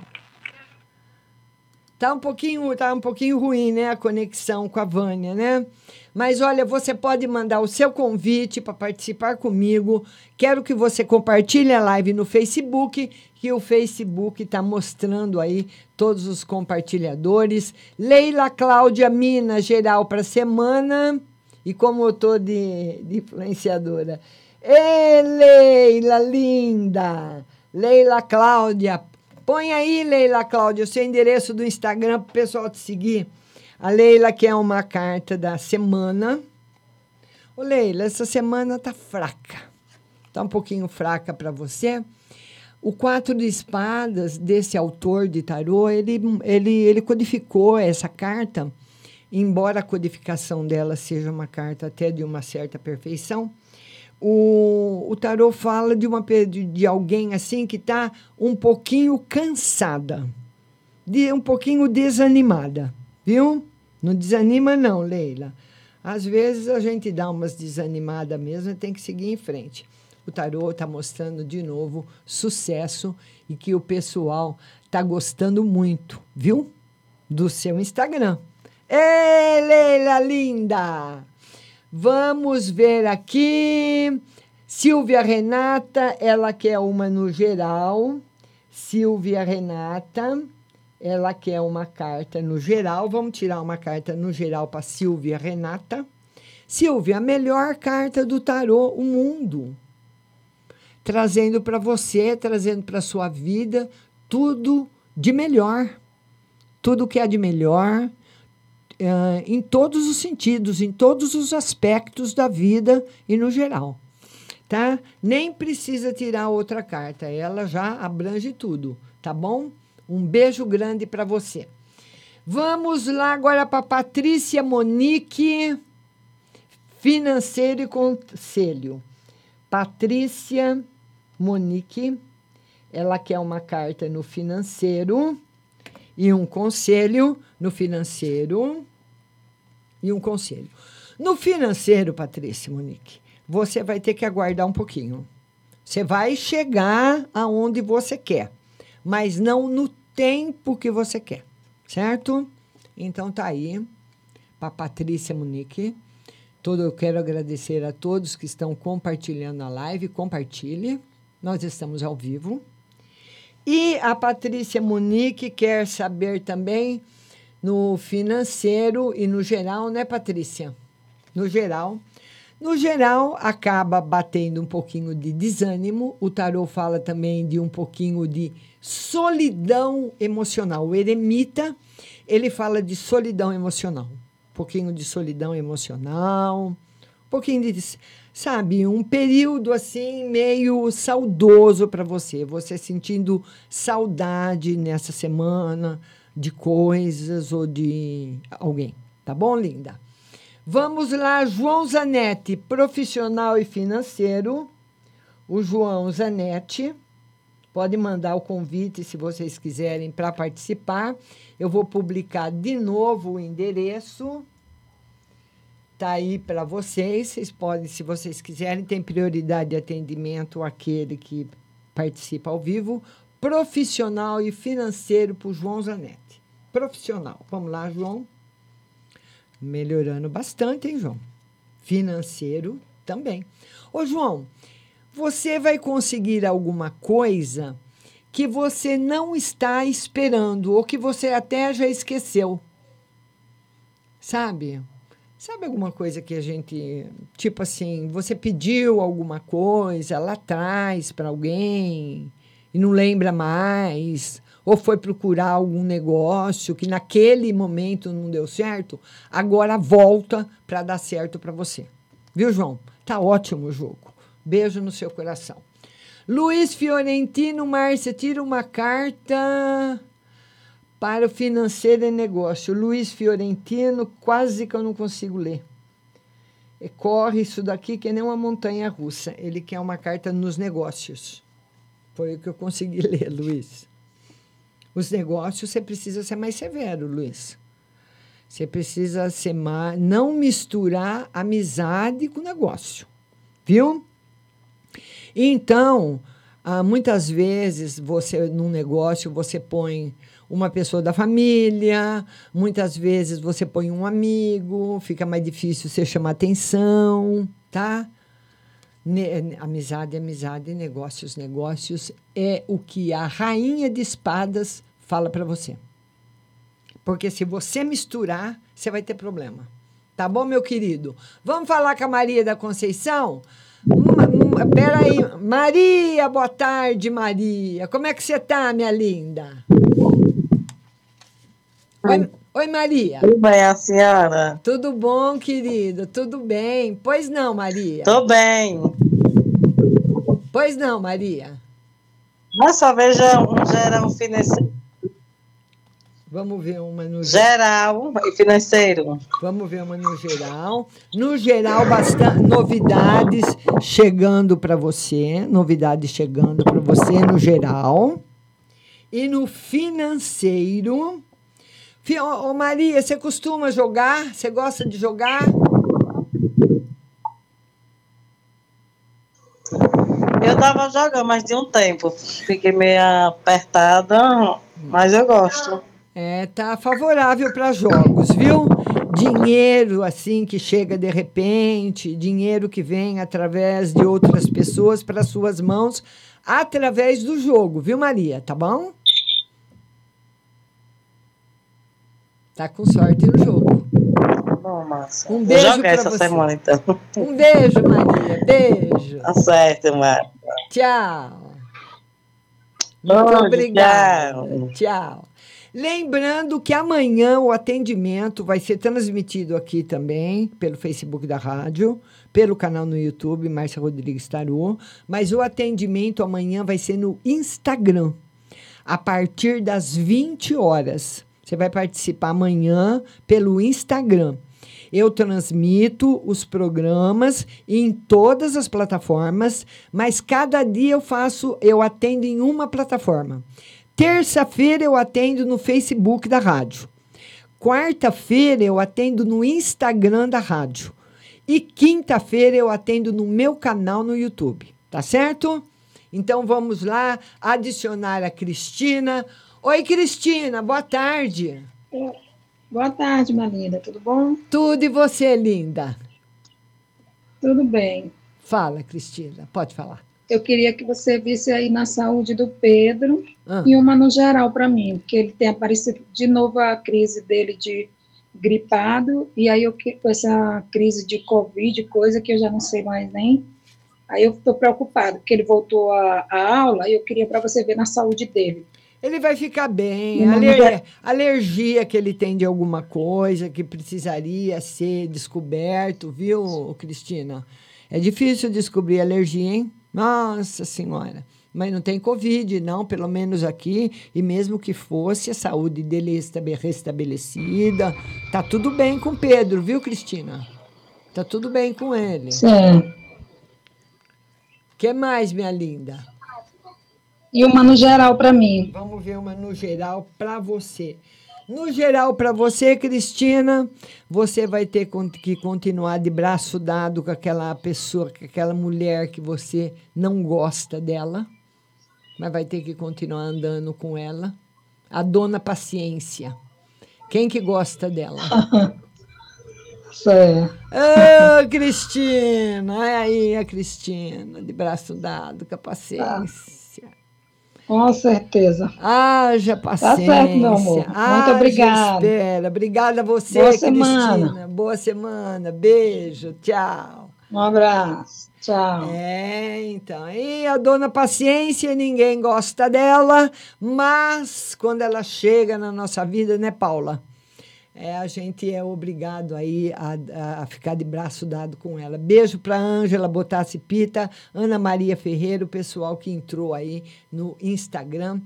Tá um pouquinho, tá um pouquinho ruim, né, a conexão com a Vânia, né? Mas olha, você pode mandar o seu convite para participar comigo. Quero que você compartilhe a live no Facebook, que o Facebook está mostrando aí todos os compartilhadores. Leila Cláudia Mina, geral para semana. E como eu tô de, de influenciadora. Ê, Leila, linda! Leila Cláudia. Põe aí, Leila Cláudia, o seu endereço do Instagram para o pessoal te seguir. A Leila quer uma carta da semana. Ô, Leila, essa semana tá fraca. Tá um pouquinho fraca para você. O quatro de espadas desse autor de tarô, ele, ele, ele codificou essa carta, embora a codificação dela seja uma carta até de uma certa perfeição, o, o tarô fala de, uma, de, de alguém assim que está um pouquinho cansada, de um pouquinho desanimada, viu? Não desanima não, Leila. Às vezes a gente dá umas desanimadas mesmo e tem que seguir em frente. O tarô está mostrando de novo sucesso e que o pessoal está gostando muito, viu? Do seu Instagram. Ei, Leila linda! Vamos ver aqui. Silvia Renata, ela quer uma no geral. Silvia Renata, ela quer uma carta no geral. Vamos tirar uma carta no geral para Silvia Renata. Silvia, a melhor carta do tarô, o mundo. Trazendo para você, trazendo para sua vida tudo de melhor. Tudo que é de melhor, eh, em todos os sentidos, em todos os aspectos da vida e no geral. Tá? Nem precisa tirar outra carta, ela já abrange tudo, tá bom? Um beijo grande para você. Vamos lá agora para Patrícia Monique. Financeiro e conselho. Patrícia Monique, ela quer uma carta no financeiro e um conselho no financeiro e um conselho. No financeiro, Patrícia Monique, você vai ter que aguardar um pouquinho. Você vai chegar aonde você quer, mas não no tempo que você quer, certo? Então tá aí para Patrícia Monique. Todo eu quero agradecer a todos que estão compartilhando a live, compartilhe. Nós estamos ao vivo. E a Patrícia Monique quer saber também no financeiro e no geral, né, Patrícia? No geral. No geral, acaba batendo um pouquinho de desânimo. O tarô fala também de um pouquinho de solidão emocional. O eremita, ele fala de solidão emocional. Um pouquinho de solidão emocional, um pouquinho de, sabe, um período assim meio saudoso para você. Você sentindo saudade nessa semana de coisas ou de alguém. Tá bom, linda? Vamos lá, João Zanetti, profissional e financeiro. O João Zanetti. Pode mandar o convite se vocês quiserem para participar. Eu vou publicar de novo o endereço. Tá aí para vocês. Vocês podem, se vocês quiserem, tem prioridade de atendimento aquele que participa ao vivo. Profissional e financeiro para o João Zanetti. Profissional. Vamos lá, João. Melhorando bastante, hein, João? Financeiro também. Ô, João, você vai conseguir alguma coisa que você não está esperando ou que você até já esqueceu. Sabe? Sabe alguma coisa que a gente, tipo assim, você pediu alguma coisa lá atrás para alguém e não lembra mais, ou foi procurar algum negócio que naquele momento não deu certo, agora volta para dar certo para você. Viu, João? Tá ótimo o jogo. Beijo no seu coração. Luiz Fiorentino, Márcia, tira uma carta para o financeiro e negócio. Luiz Fiorentino, quase que eu não consigo ler. E corre isso daqui que nem uma montanha russa. Ele quer uma carta nos negócios. Foi o que eu consegui ler, Luiz. Os negócios você precisa ser mais severo, Luiz. Você precisa ser mais, não misturar amizade com negócio. Viu? Então, ah, muitas vezes você num negócio você põe uma pessoa da família, muitas vezes você põe um amigo, fica mais difícil você chamar atenção, tá? Ne amizade, amizade, negócios, negócios é o que a rainha de espadas fala para você. Porque se você misturar, você vai ter problema. Tá bom, meu querido? Vamos falar com a Maria da Conceição? Peraí, Maria, boa tarde, Maria. Como é que você tá, minha linda? Oi, oi, Maria. Tudo bem, a senhora? Tudo bom, querido? Tudo bem. Pois não, Maria? Tô bem. Pois não, Maria? Mas só veja um geral financeiro. Vamos ver uma no geral e financeiro. Vamos ver uma no geral. No geral, bastante novidades chegando para você, novidades chegando para você no geral. E no financeiro, Ô, Maria, você costuma jogar? Você gosta de jogar? Eu tava jogando, mas de um tempo. Fiquei meio apertada, mas eu gosto. É, tá favorável para jogos, viu? Dinheiro assim que chega de repente, dinheiro que vem através de outras pessoas para suas mãos através do jogo, viu, Maria? Tá bom? Tá com sorte no jogo. Bom, Márcia. Um beijo Joga essa você. semana, então. Um beijo, Maria. Beijo. Tá certo, Márcia. Tchau. Muito Bom, obrigada. tchau. Tchau. Lembrando que amanhã o atendimento vai ser transmitido aqui também, pelo Facebook da rádio, pelo canal no YouTube, Márcia Rodrigues Tarô, mas o atendimento amanhã vai ser no Instagram, a partir das 20 horas. Você vai participar amanhã pelo Instagram. Eu transmito os programas em todas as plataformas, mas cada dia eu faço, eu atendo em uma plataforma. Terça-feira eu atendo no Facebook da rádio. Quarta-feira eu atendo no Instagram da rádio. E quinta-feira eu atendo no meu canal no YouTube. Tá certo? Então vamos lá adicionar a Cristina. Oi, Cristina, boa tarde. Boa tarde, Malinda. Tudo bom? Tudo e você, linda? Tudo bem. Fala, Cristina, pode falar. Eu queria que você visse aí na saúde do Pedro Ah. e uma no geral para mim, porque ele tem aparecido de novo a crise dele de gripado, e aí eu que- com essa crise de Covid, coisa que eu já não sei mais nem. Aí eu estou preocupado, porque ele voltou à aula e eu queria para você ver na saúde dele. Ele vai ficar bem. Aler- Alergia que ele tem de alguma coisa que precisaria ser descoberto, viu, Cristina? É difícil descobrir alergia, hein? Nossa Senhora. Mas não tem Covid, não, pelo menos aqui. E mesmo que fosse, a saúde dele é estabe- restabelecida. Tá tudo bem com o Pedro, viu, Cristina? Tá tudo bem com ele. Sim. O que mais, minha linda? E uma no geral para mim. Vamos ver uma no geral para você. No geral, para você, Cristina, você vai ter que continuar de braço dado com aquela pessoa, com aquela mulher que você não gosta dela, mas vai ter que continuar andando com ela. A dona paciência. Quem que gosta dela? Certo. Ô, Cristina! Olha aí a Cristina, de braço dado, com a paciência. Com certeza. Haja paciência. Tá certo, meu amor. Muito haja obrigada. Espera. Obrigada a você, Boa Cristina. semana. Boa semana. Beijo. Tchau. Um abraço. Tchau. É, então. E a dona Paciência, ninguém gosta dela, mas quando ela chega na nossa vida, né, Paula? É, a gente é obrigado aí a, a ficar de braço dado com ela. Beijo para Ângela Botassi Pita, Ana Maria Ferreira, o pessoal que entrou aí no Instagram.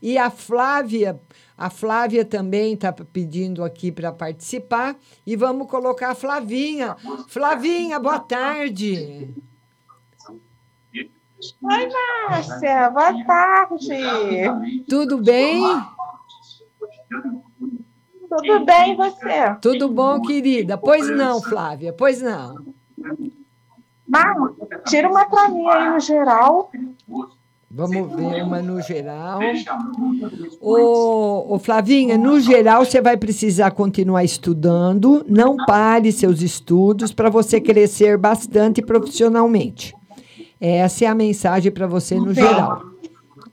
E a Flávia, a Flávia também está pedindo aqui para participar. E vamos colocar a Flavinha. Flavinha, boa tarde. Oi, Márcia, boa tarde. Tudo bem? Tudo bem, e você? Tudo bom, querida? Pois não, Flávia, pois não. Mar, tira uma pra mim aí no geral. Vamos ver uma no geral. Ô, ô, Flavinha, no geral, você vai precisar continuar estudando. Não pare seus estudos para você crescer bastante profissionalmente. Essa é a mensagem para você no geral.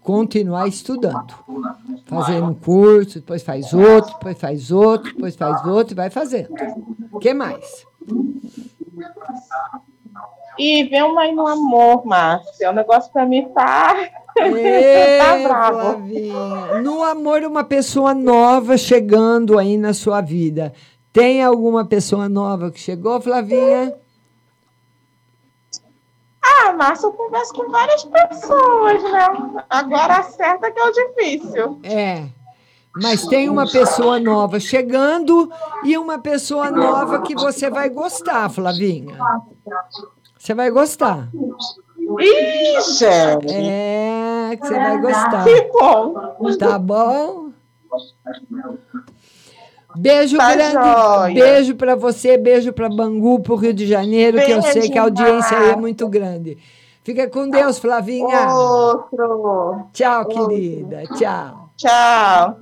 Continuar estudando. Fazendo um curso, depois faz outro, depois faz outro, depois faz outro e vai fazendo. O que mais? E vem uma aí no amor, Márcia. O negócio pra mim tá. Ê, tá bravo. No amor, uma pessoa nova chegando aí na sua vida. Tem alguma pessoa nova que chegou, Flavinha? Ah, Márcia, eu converso com várias pessoas, né? Agora acerta que é o difícil. É. Mas tem uma pessoa nova chegando e uma pessoa nova que você vai gostar, Flavinha. Você vai gostar. Ih, gente. É, que você vai gostar. Que bom. Tá bom? Beijo Tá grande. joia. Beijo para você, beijo para Bangu, pro Rio de Janeiro, que eu sei Beijo, que a audiência aí é muito grande. Fica com Deus, Flavinha. Outro. Tchau, querida. Tchau. Tchau.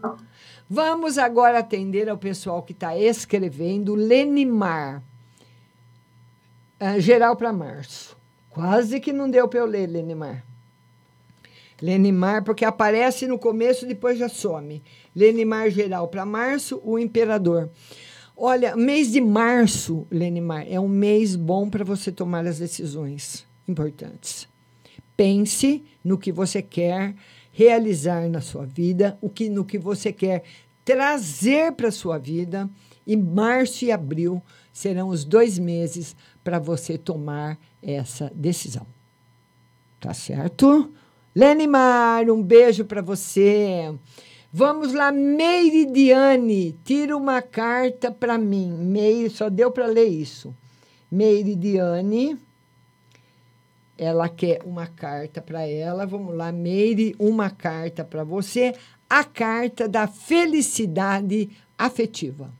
Vamos agora atender ao pessoal que está escrevendo. Lenimar. Ah, geral para março. Quase que não deu para eu ler, Lenimar. Lenimar, porque aparece no começo, depois já some. Lenimar geral para março, o imperador. Olha, mês de março, Lenimar, é um mês bom para você tomar as decisões importantes. Pense no que você quer realizar na sua vida, o que no que você quer trazer para a sua vida. E março e abril serão os dois meses para você tomar essa decisão. Tá certo? Lenimar, um beijo para você. Vamos lá, Meiridiane, tira uma carta para mim. Meire, só deu para ler isso. Meiridiane, ela quer uma carta para ela. Vamos lá, Meire, uma carta para você. A carta da felicidade afetiva.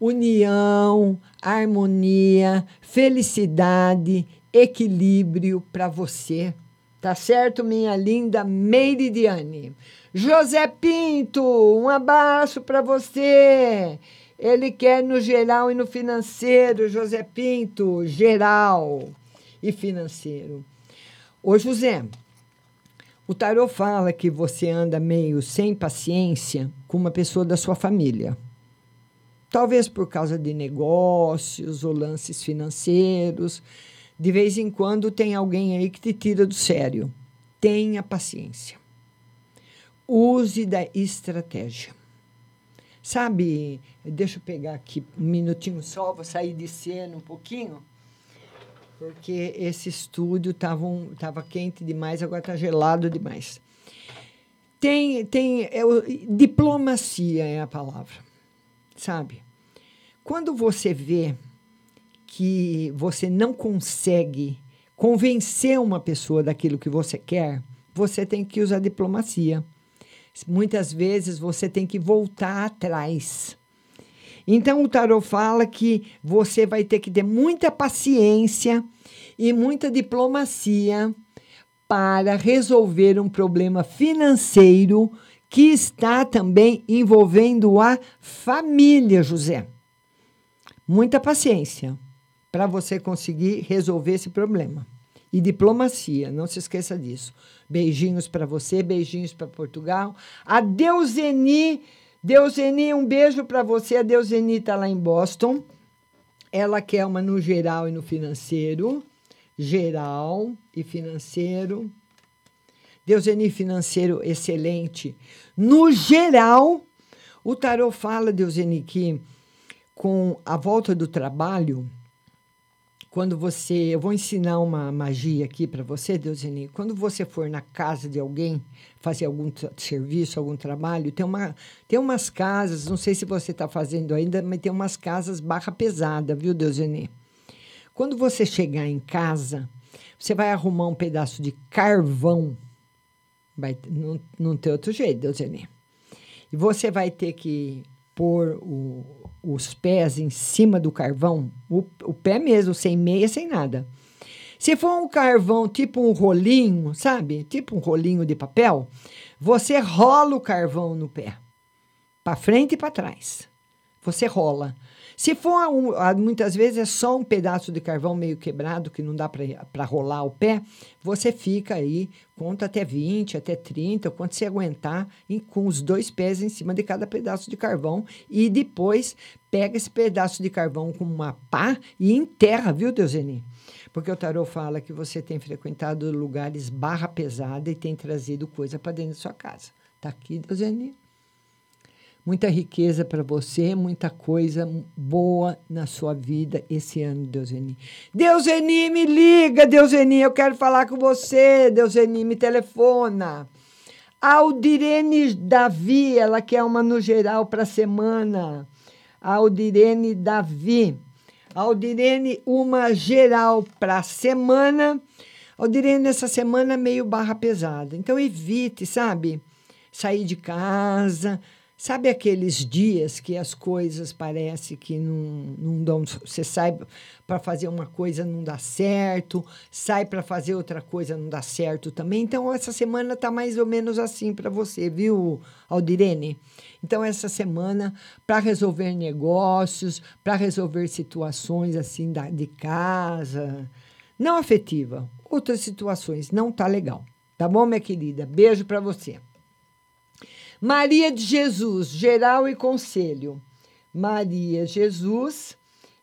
União, harmonia, felicidade, equilíbrio para você. Tá certo, minha linda Meiridiane? José Pinto, um abraço para você. Ele quer no geral e no financeiro, José Pinto, geral e financeiro. Ô, José, o tarô fala que você anda meio sem paciência com uma pessoa da sua família. Talvez por causa de negócios ou lances financeiros. De vez em quando tem alguém aí que te tira do sério. Tenha paciência. Use da estratégia. Sabe, deixa eu pegar aqui um minutinho só, vou sair de cena um pouquinho, porque esse estúdio estava um, tava quente demais, agora está gelado demais. Tem, tem é, diplomacia é a palavra, sabe? Quando você vê que você não consegue convencer uma pessoa daquilo que você quer, você tem que usar diplomacia. Muitas vezes você tem que voltar atrás. Então o tarot fala que você vai ter que ter muita paciência e muita diplomacia para resolver um problema financeiro que está também envolvendo a família, José. Muita paciência para você conseguir resolver esse problema. E diplomacia, não se esqueça disso. Beijinhos para você, beijinhos para Portugal. A Deuseni, Deuseni, um beijo para você. A Deuseni está lá em Boston. Ela quer uma no geral e no financeiro. Geral e financeiro. Deuseni financeiro excelente. No geral, o tarot fala, Deuseni, que com a volta do trabalho, quando você. Eu vou ensinar uma magia aqui para você, Deuseni. Quando você for na casa de alguém fazer algum serviço, algum trabalho, tem, uma, tem umas casas, não sei se você está fazendo ainda, mas tem umas casas barra pesada, viu, Deuseni? Quando você chegar em casa, você vai arrumar um pedaço de carvão. Vai, não, não tem outro jeito, Deuseni. E você vai ter que pôr o- os pés em cima do carvão, o, o pé mesmo, sem meia, sem nada. Se for um carvão tipo um rolinho, sabe? Tipo um rolinho de papel, você rola o carvão no pé, para frente e para trás. Você rola. Se for um- muitas vezes é só um pedaço de carvão meio quebrado que não dá para rolar o pé, você fica aí, conta até 20, até 30, quanto você aguentar, em- com os dois pés em cima de cada pedaço de carvão e depois pega esse pedaço de carvão com uma pá e enterra, viu, Deuseni? Porque o tarô fala que você tem frequentado lugares barra pesada e tem trazido coisa para dentro da sua casa. Tá aqui, Deuseni? Muita riqueza para você, muita coisa boa na sua vida esse ano, Deuseni. Deuseni, me liga, Deuseni, eu quero falar com você, Deuseni, me telefona. Aldirene Davi, ela quer uma no geral para a semana. Aldirene Davi. Aldirene, uma geral para a semana. Aldirene, essa semana é meio barra pesada. Então evite, sabe? Sair de casa. Sabe aqueles dias que as coisas parece que não, não dão. Você sai para fazer uma coisa, não dá certo, sai para fazer outra coisa, não dá certo também. Então, essa semana está mais ou menos assim para você, viu, Aldirene? Então, essa semana, para resolver negócios, para resolver situações assim da, de casa, não afetiva, outras situações, não tá legal. Tá bom, minha querida? Beijo para você. Maria de Jesus, geral e conselho. Maria Jesus,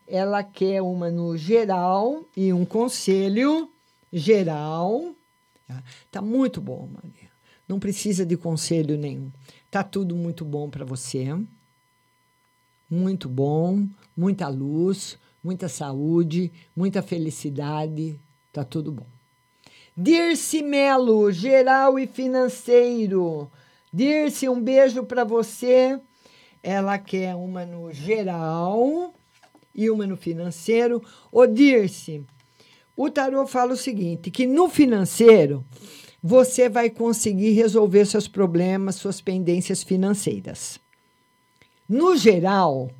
ela quer uma no geral e um conselho geral. Tá, Tá muito bom, Maria. Não precisa de conselho nenhum. Tá tudo muito bom para você. Muito bom, muita luz, muita saúde, muita felicidade. Tá tudo bom. Dirce Melo, geral e financeiro. Dirce, um beijo para você. Ela quer uma no geral e uma no financeiro. Ô, Dirce, o tarô fala o seguinte: que no financeiro você vai conseguir resolver seus problemas, suas pendências financeiras. No geral,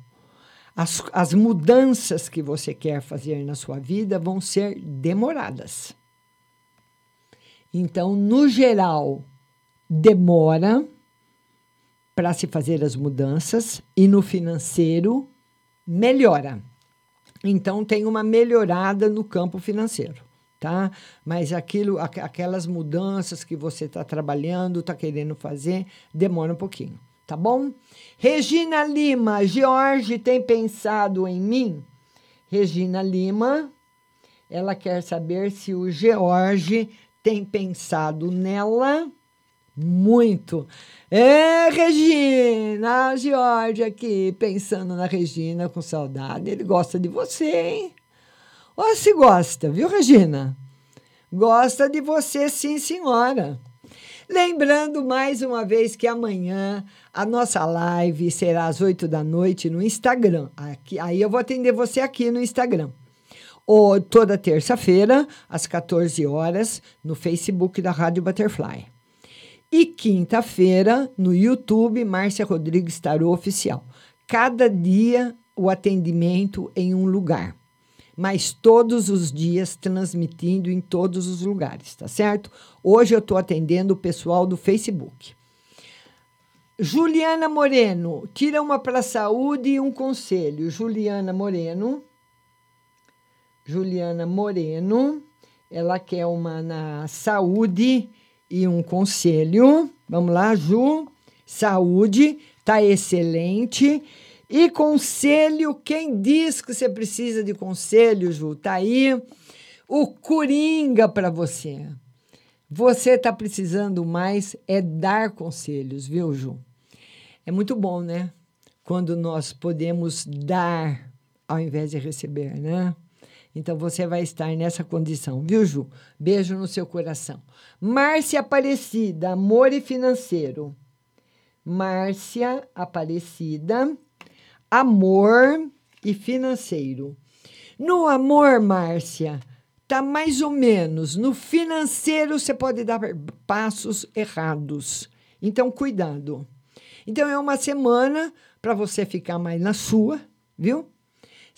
as, as mudanças que você quer fazer na sua vida vão ser demoradas. Então, no geral, demora para se fazer as mudanças e no financeiro melhora. Então tem uma melhorada no campo financeiro, tá? Mas aquilo, aqu- aquelas mudanças que você está trabalhando, está querendo fazer, demora um pouquinho, tá bom? Regina Lima, Jorge tem pensado em mim? Regina Lima, ela quer saber se o George tem pensado nela muito. É, Regina, a George aqui pensando na Regina com saudade. Ele gosta de você, hein? Ó, se gosta, viu, Regina? Gosta de você, sim, senhora. Lembrando mais uma vez que amanhã a nossa live será às 8 da noite no Instagram. Aqui, aí eu vou atender você aqui no Instagram. Ou toda terça-feira, às 14 horas, no Facebook da Rádio Butterfly. E quinta-feira, no YouTube, Márcia Rodrigues Tarô Oficial. Cada dia o atendimento em um lugar. Mas todos os dias transmitindo em todos os lugares, tá certo? Hoje eu estou atendendo o pessoal do Facebook. Juliana Moreno, tira uma para saúde e um conselho. Juliana Moreno. Juliana Moreno, ela quer uma na saúde e um conselho. Vamos lá, Ju. Saúde, tá excelente. E conselho, quem diz que você precisa de conselho, Ju? Tá aí o Coringa para você. Você está precisando mais é dar conselhos, viu, Ju? É muito bom, né? Quando nós podemos dar ao invés de receber, né? Então você vai estar nessa condição, viu, Ju? Beijo no seu coração. Márcia Aparecida, amor e financeiro. Márcia Aparecida, amor e financeiro. No amor, Márcia, tá mais ou menos. No financeiro, você pode dar passos errados. Então, cuidado. Então, é uma semana para você ficar mais na sua, viu?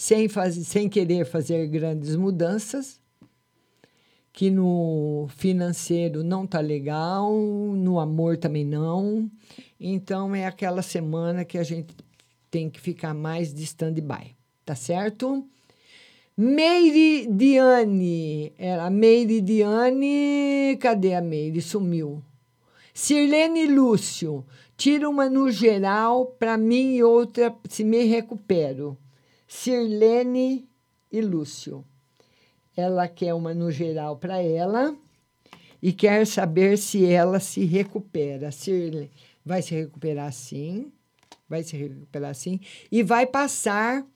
Sem, fazer, sem querer fazer grandes mudanças. Que no financeiro não tá legal, no amor também não. Então, é aquela semana que a gente tem que ficar mais de stand-by, tá certo? Meire Diane. Era Meire Diane. Cadê a Meire? Sumiu. Sirlene Lúcio. Tira uma no geral para mim e outra se me recupero. Sirlene e Lúcio. Ela quer uma no geral para ela e quer saber se ela se recupera. Sirlene vai se recuperar sim. Vai se recuperar sim. E vai passar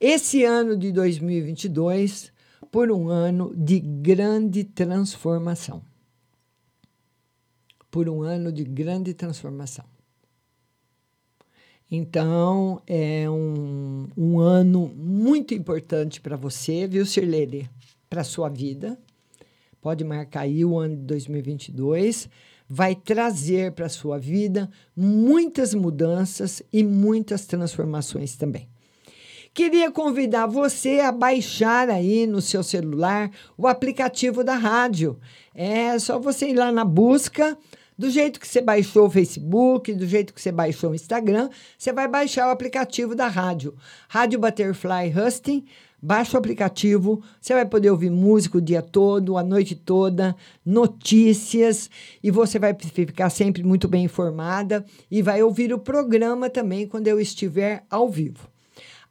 esse ano de 2022 por um ano de grande transformação. Por um ano de grande transformação. Então, é um, um ano muito importante para você, viu, Sirlene? Para a sua vida. Pode marcar aí o ano de 2022. Vai trazer para a sua vida muitas mudanças e muitas transformações também. Queria convidar você a baixar aí no seu celular o aplicativo da rádio. É só você ir lá na busca, do jeito que você baixou o Facebook, do jeito que você baixou o Instagram, você vai baixar o aplicativo da rádio. Rádio Butterfly Husting. Baixa o aplicativo, você vai poder ouvir música o dia todo, a noite toda, notícias, e você vai ficar sempre muito bem informada e vai ouvir o programa também quando eu estiver ao vivo.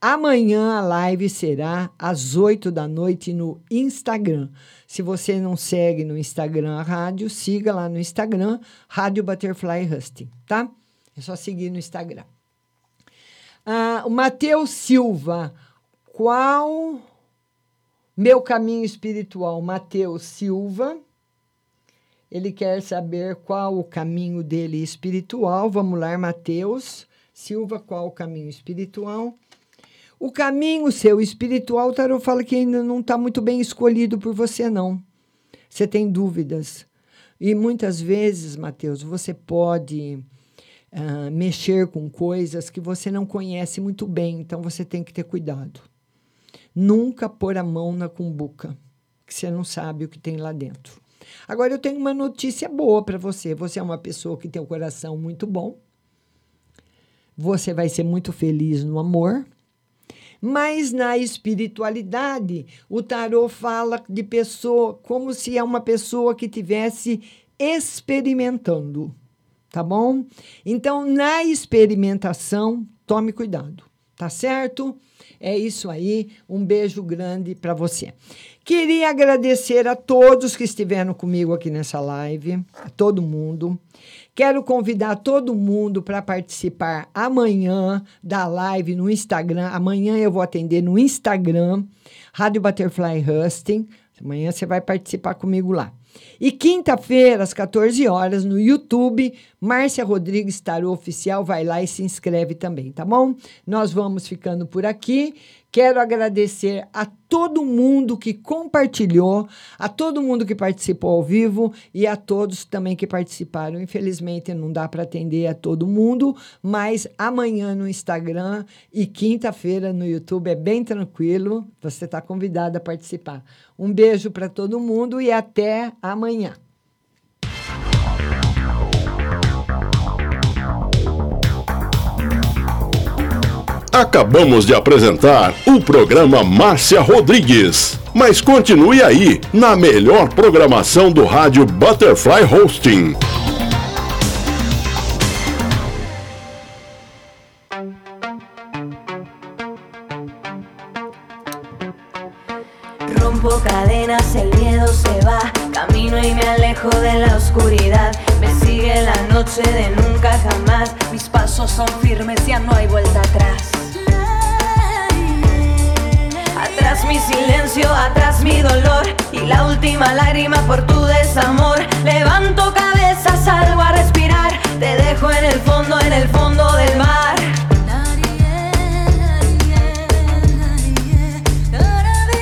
Amanhã a live será às 8 da noite no Instagram. Se você não segue no Instagram a rádio, siga lá no Instagram, Rádio Butterfly Husting, tá? É só seguir no Instagram. Ah, o Matheus Silva, qual meu caminho espiritual? Matheus Silva, Ele quer saber qual o caminho dele espiritual. Vamos lá, Mateus Silva, qual o caminho espiritual? O caminho seu espiritual, o tarot fala que ainda não está muito bem escolhido por você, não. Você tem dúvidas. E muitas vezes, Mateus, você pode ah, mexer com coisas que você não conhece muito bem, então você tem que ter cuidado. Nunca pôr a mão na cumbuca, que você não sabe o que tem lá dentro. Agora eu tenho uma notícia boa para você. Você é uma pessoa que tem o coração muito bom. Você vai ser muito feliz no amor. Mas na espiritualidade, o tarô fala de pessoa como se é uma pessoa que tivesse experimentando, tá bom? Então, na experimentação, tome cuidado, tá certo? É isso aí. Um beijo grande para você. Queria agradecer a todos que estiveram comigo aqui nessa live, a todo mundo. Quero convidar todo mundo para participar amanhã da live no Instagram. Amanhã eu vou atender no Instagram, Rádio Butterfly Husting. Amanhã você vai participar comigo lá. E quinta-feira, às 14 horas, no YouTube, Márcia Rodrigues Tarô Oficial, vai lá e se inscreve também, tá bom? Nós vamos ficando por aqui. Quero agradecer a todo mundo que compartilhou, a todo mundo que participou ao vivo e a todos também que participaram. Infelizmente não dá para atender a todo mundo, mas amanhã no Instagram e quinta-feira no YouTube é bem tranquilo. Você está convidado a participar. Um beijo para todo mundo e até amanhã. Acabamos de apresentar o programa Márcia Rodrigues. Mas continue aí, na melhor programação do rádio Butterfly Hosting. Rompo cadenas, el miedo se va. Camino y me alejo de la oscuridad. Noche de nunca jamás. Mis pasos son firmes, ya no hay vuelta atrás. Atrás mi silencio, atrás mi dolor. Y la última lágrima por tu desamor. Levanto cabeza, salgo a respirar. Te dejo en el fondo, en el fondo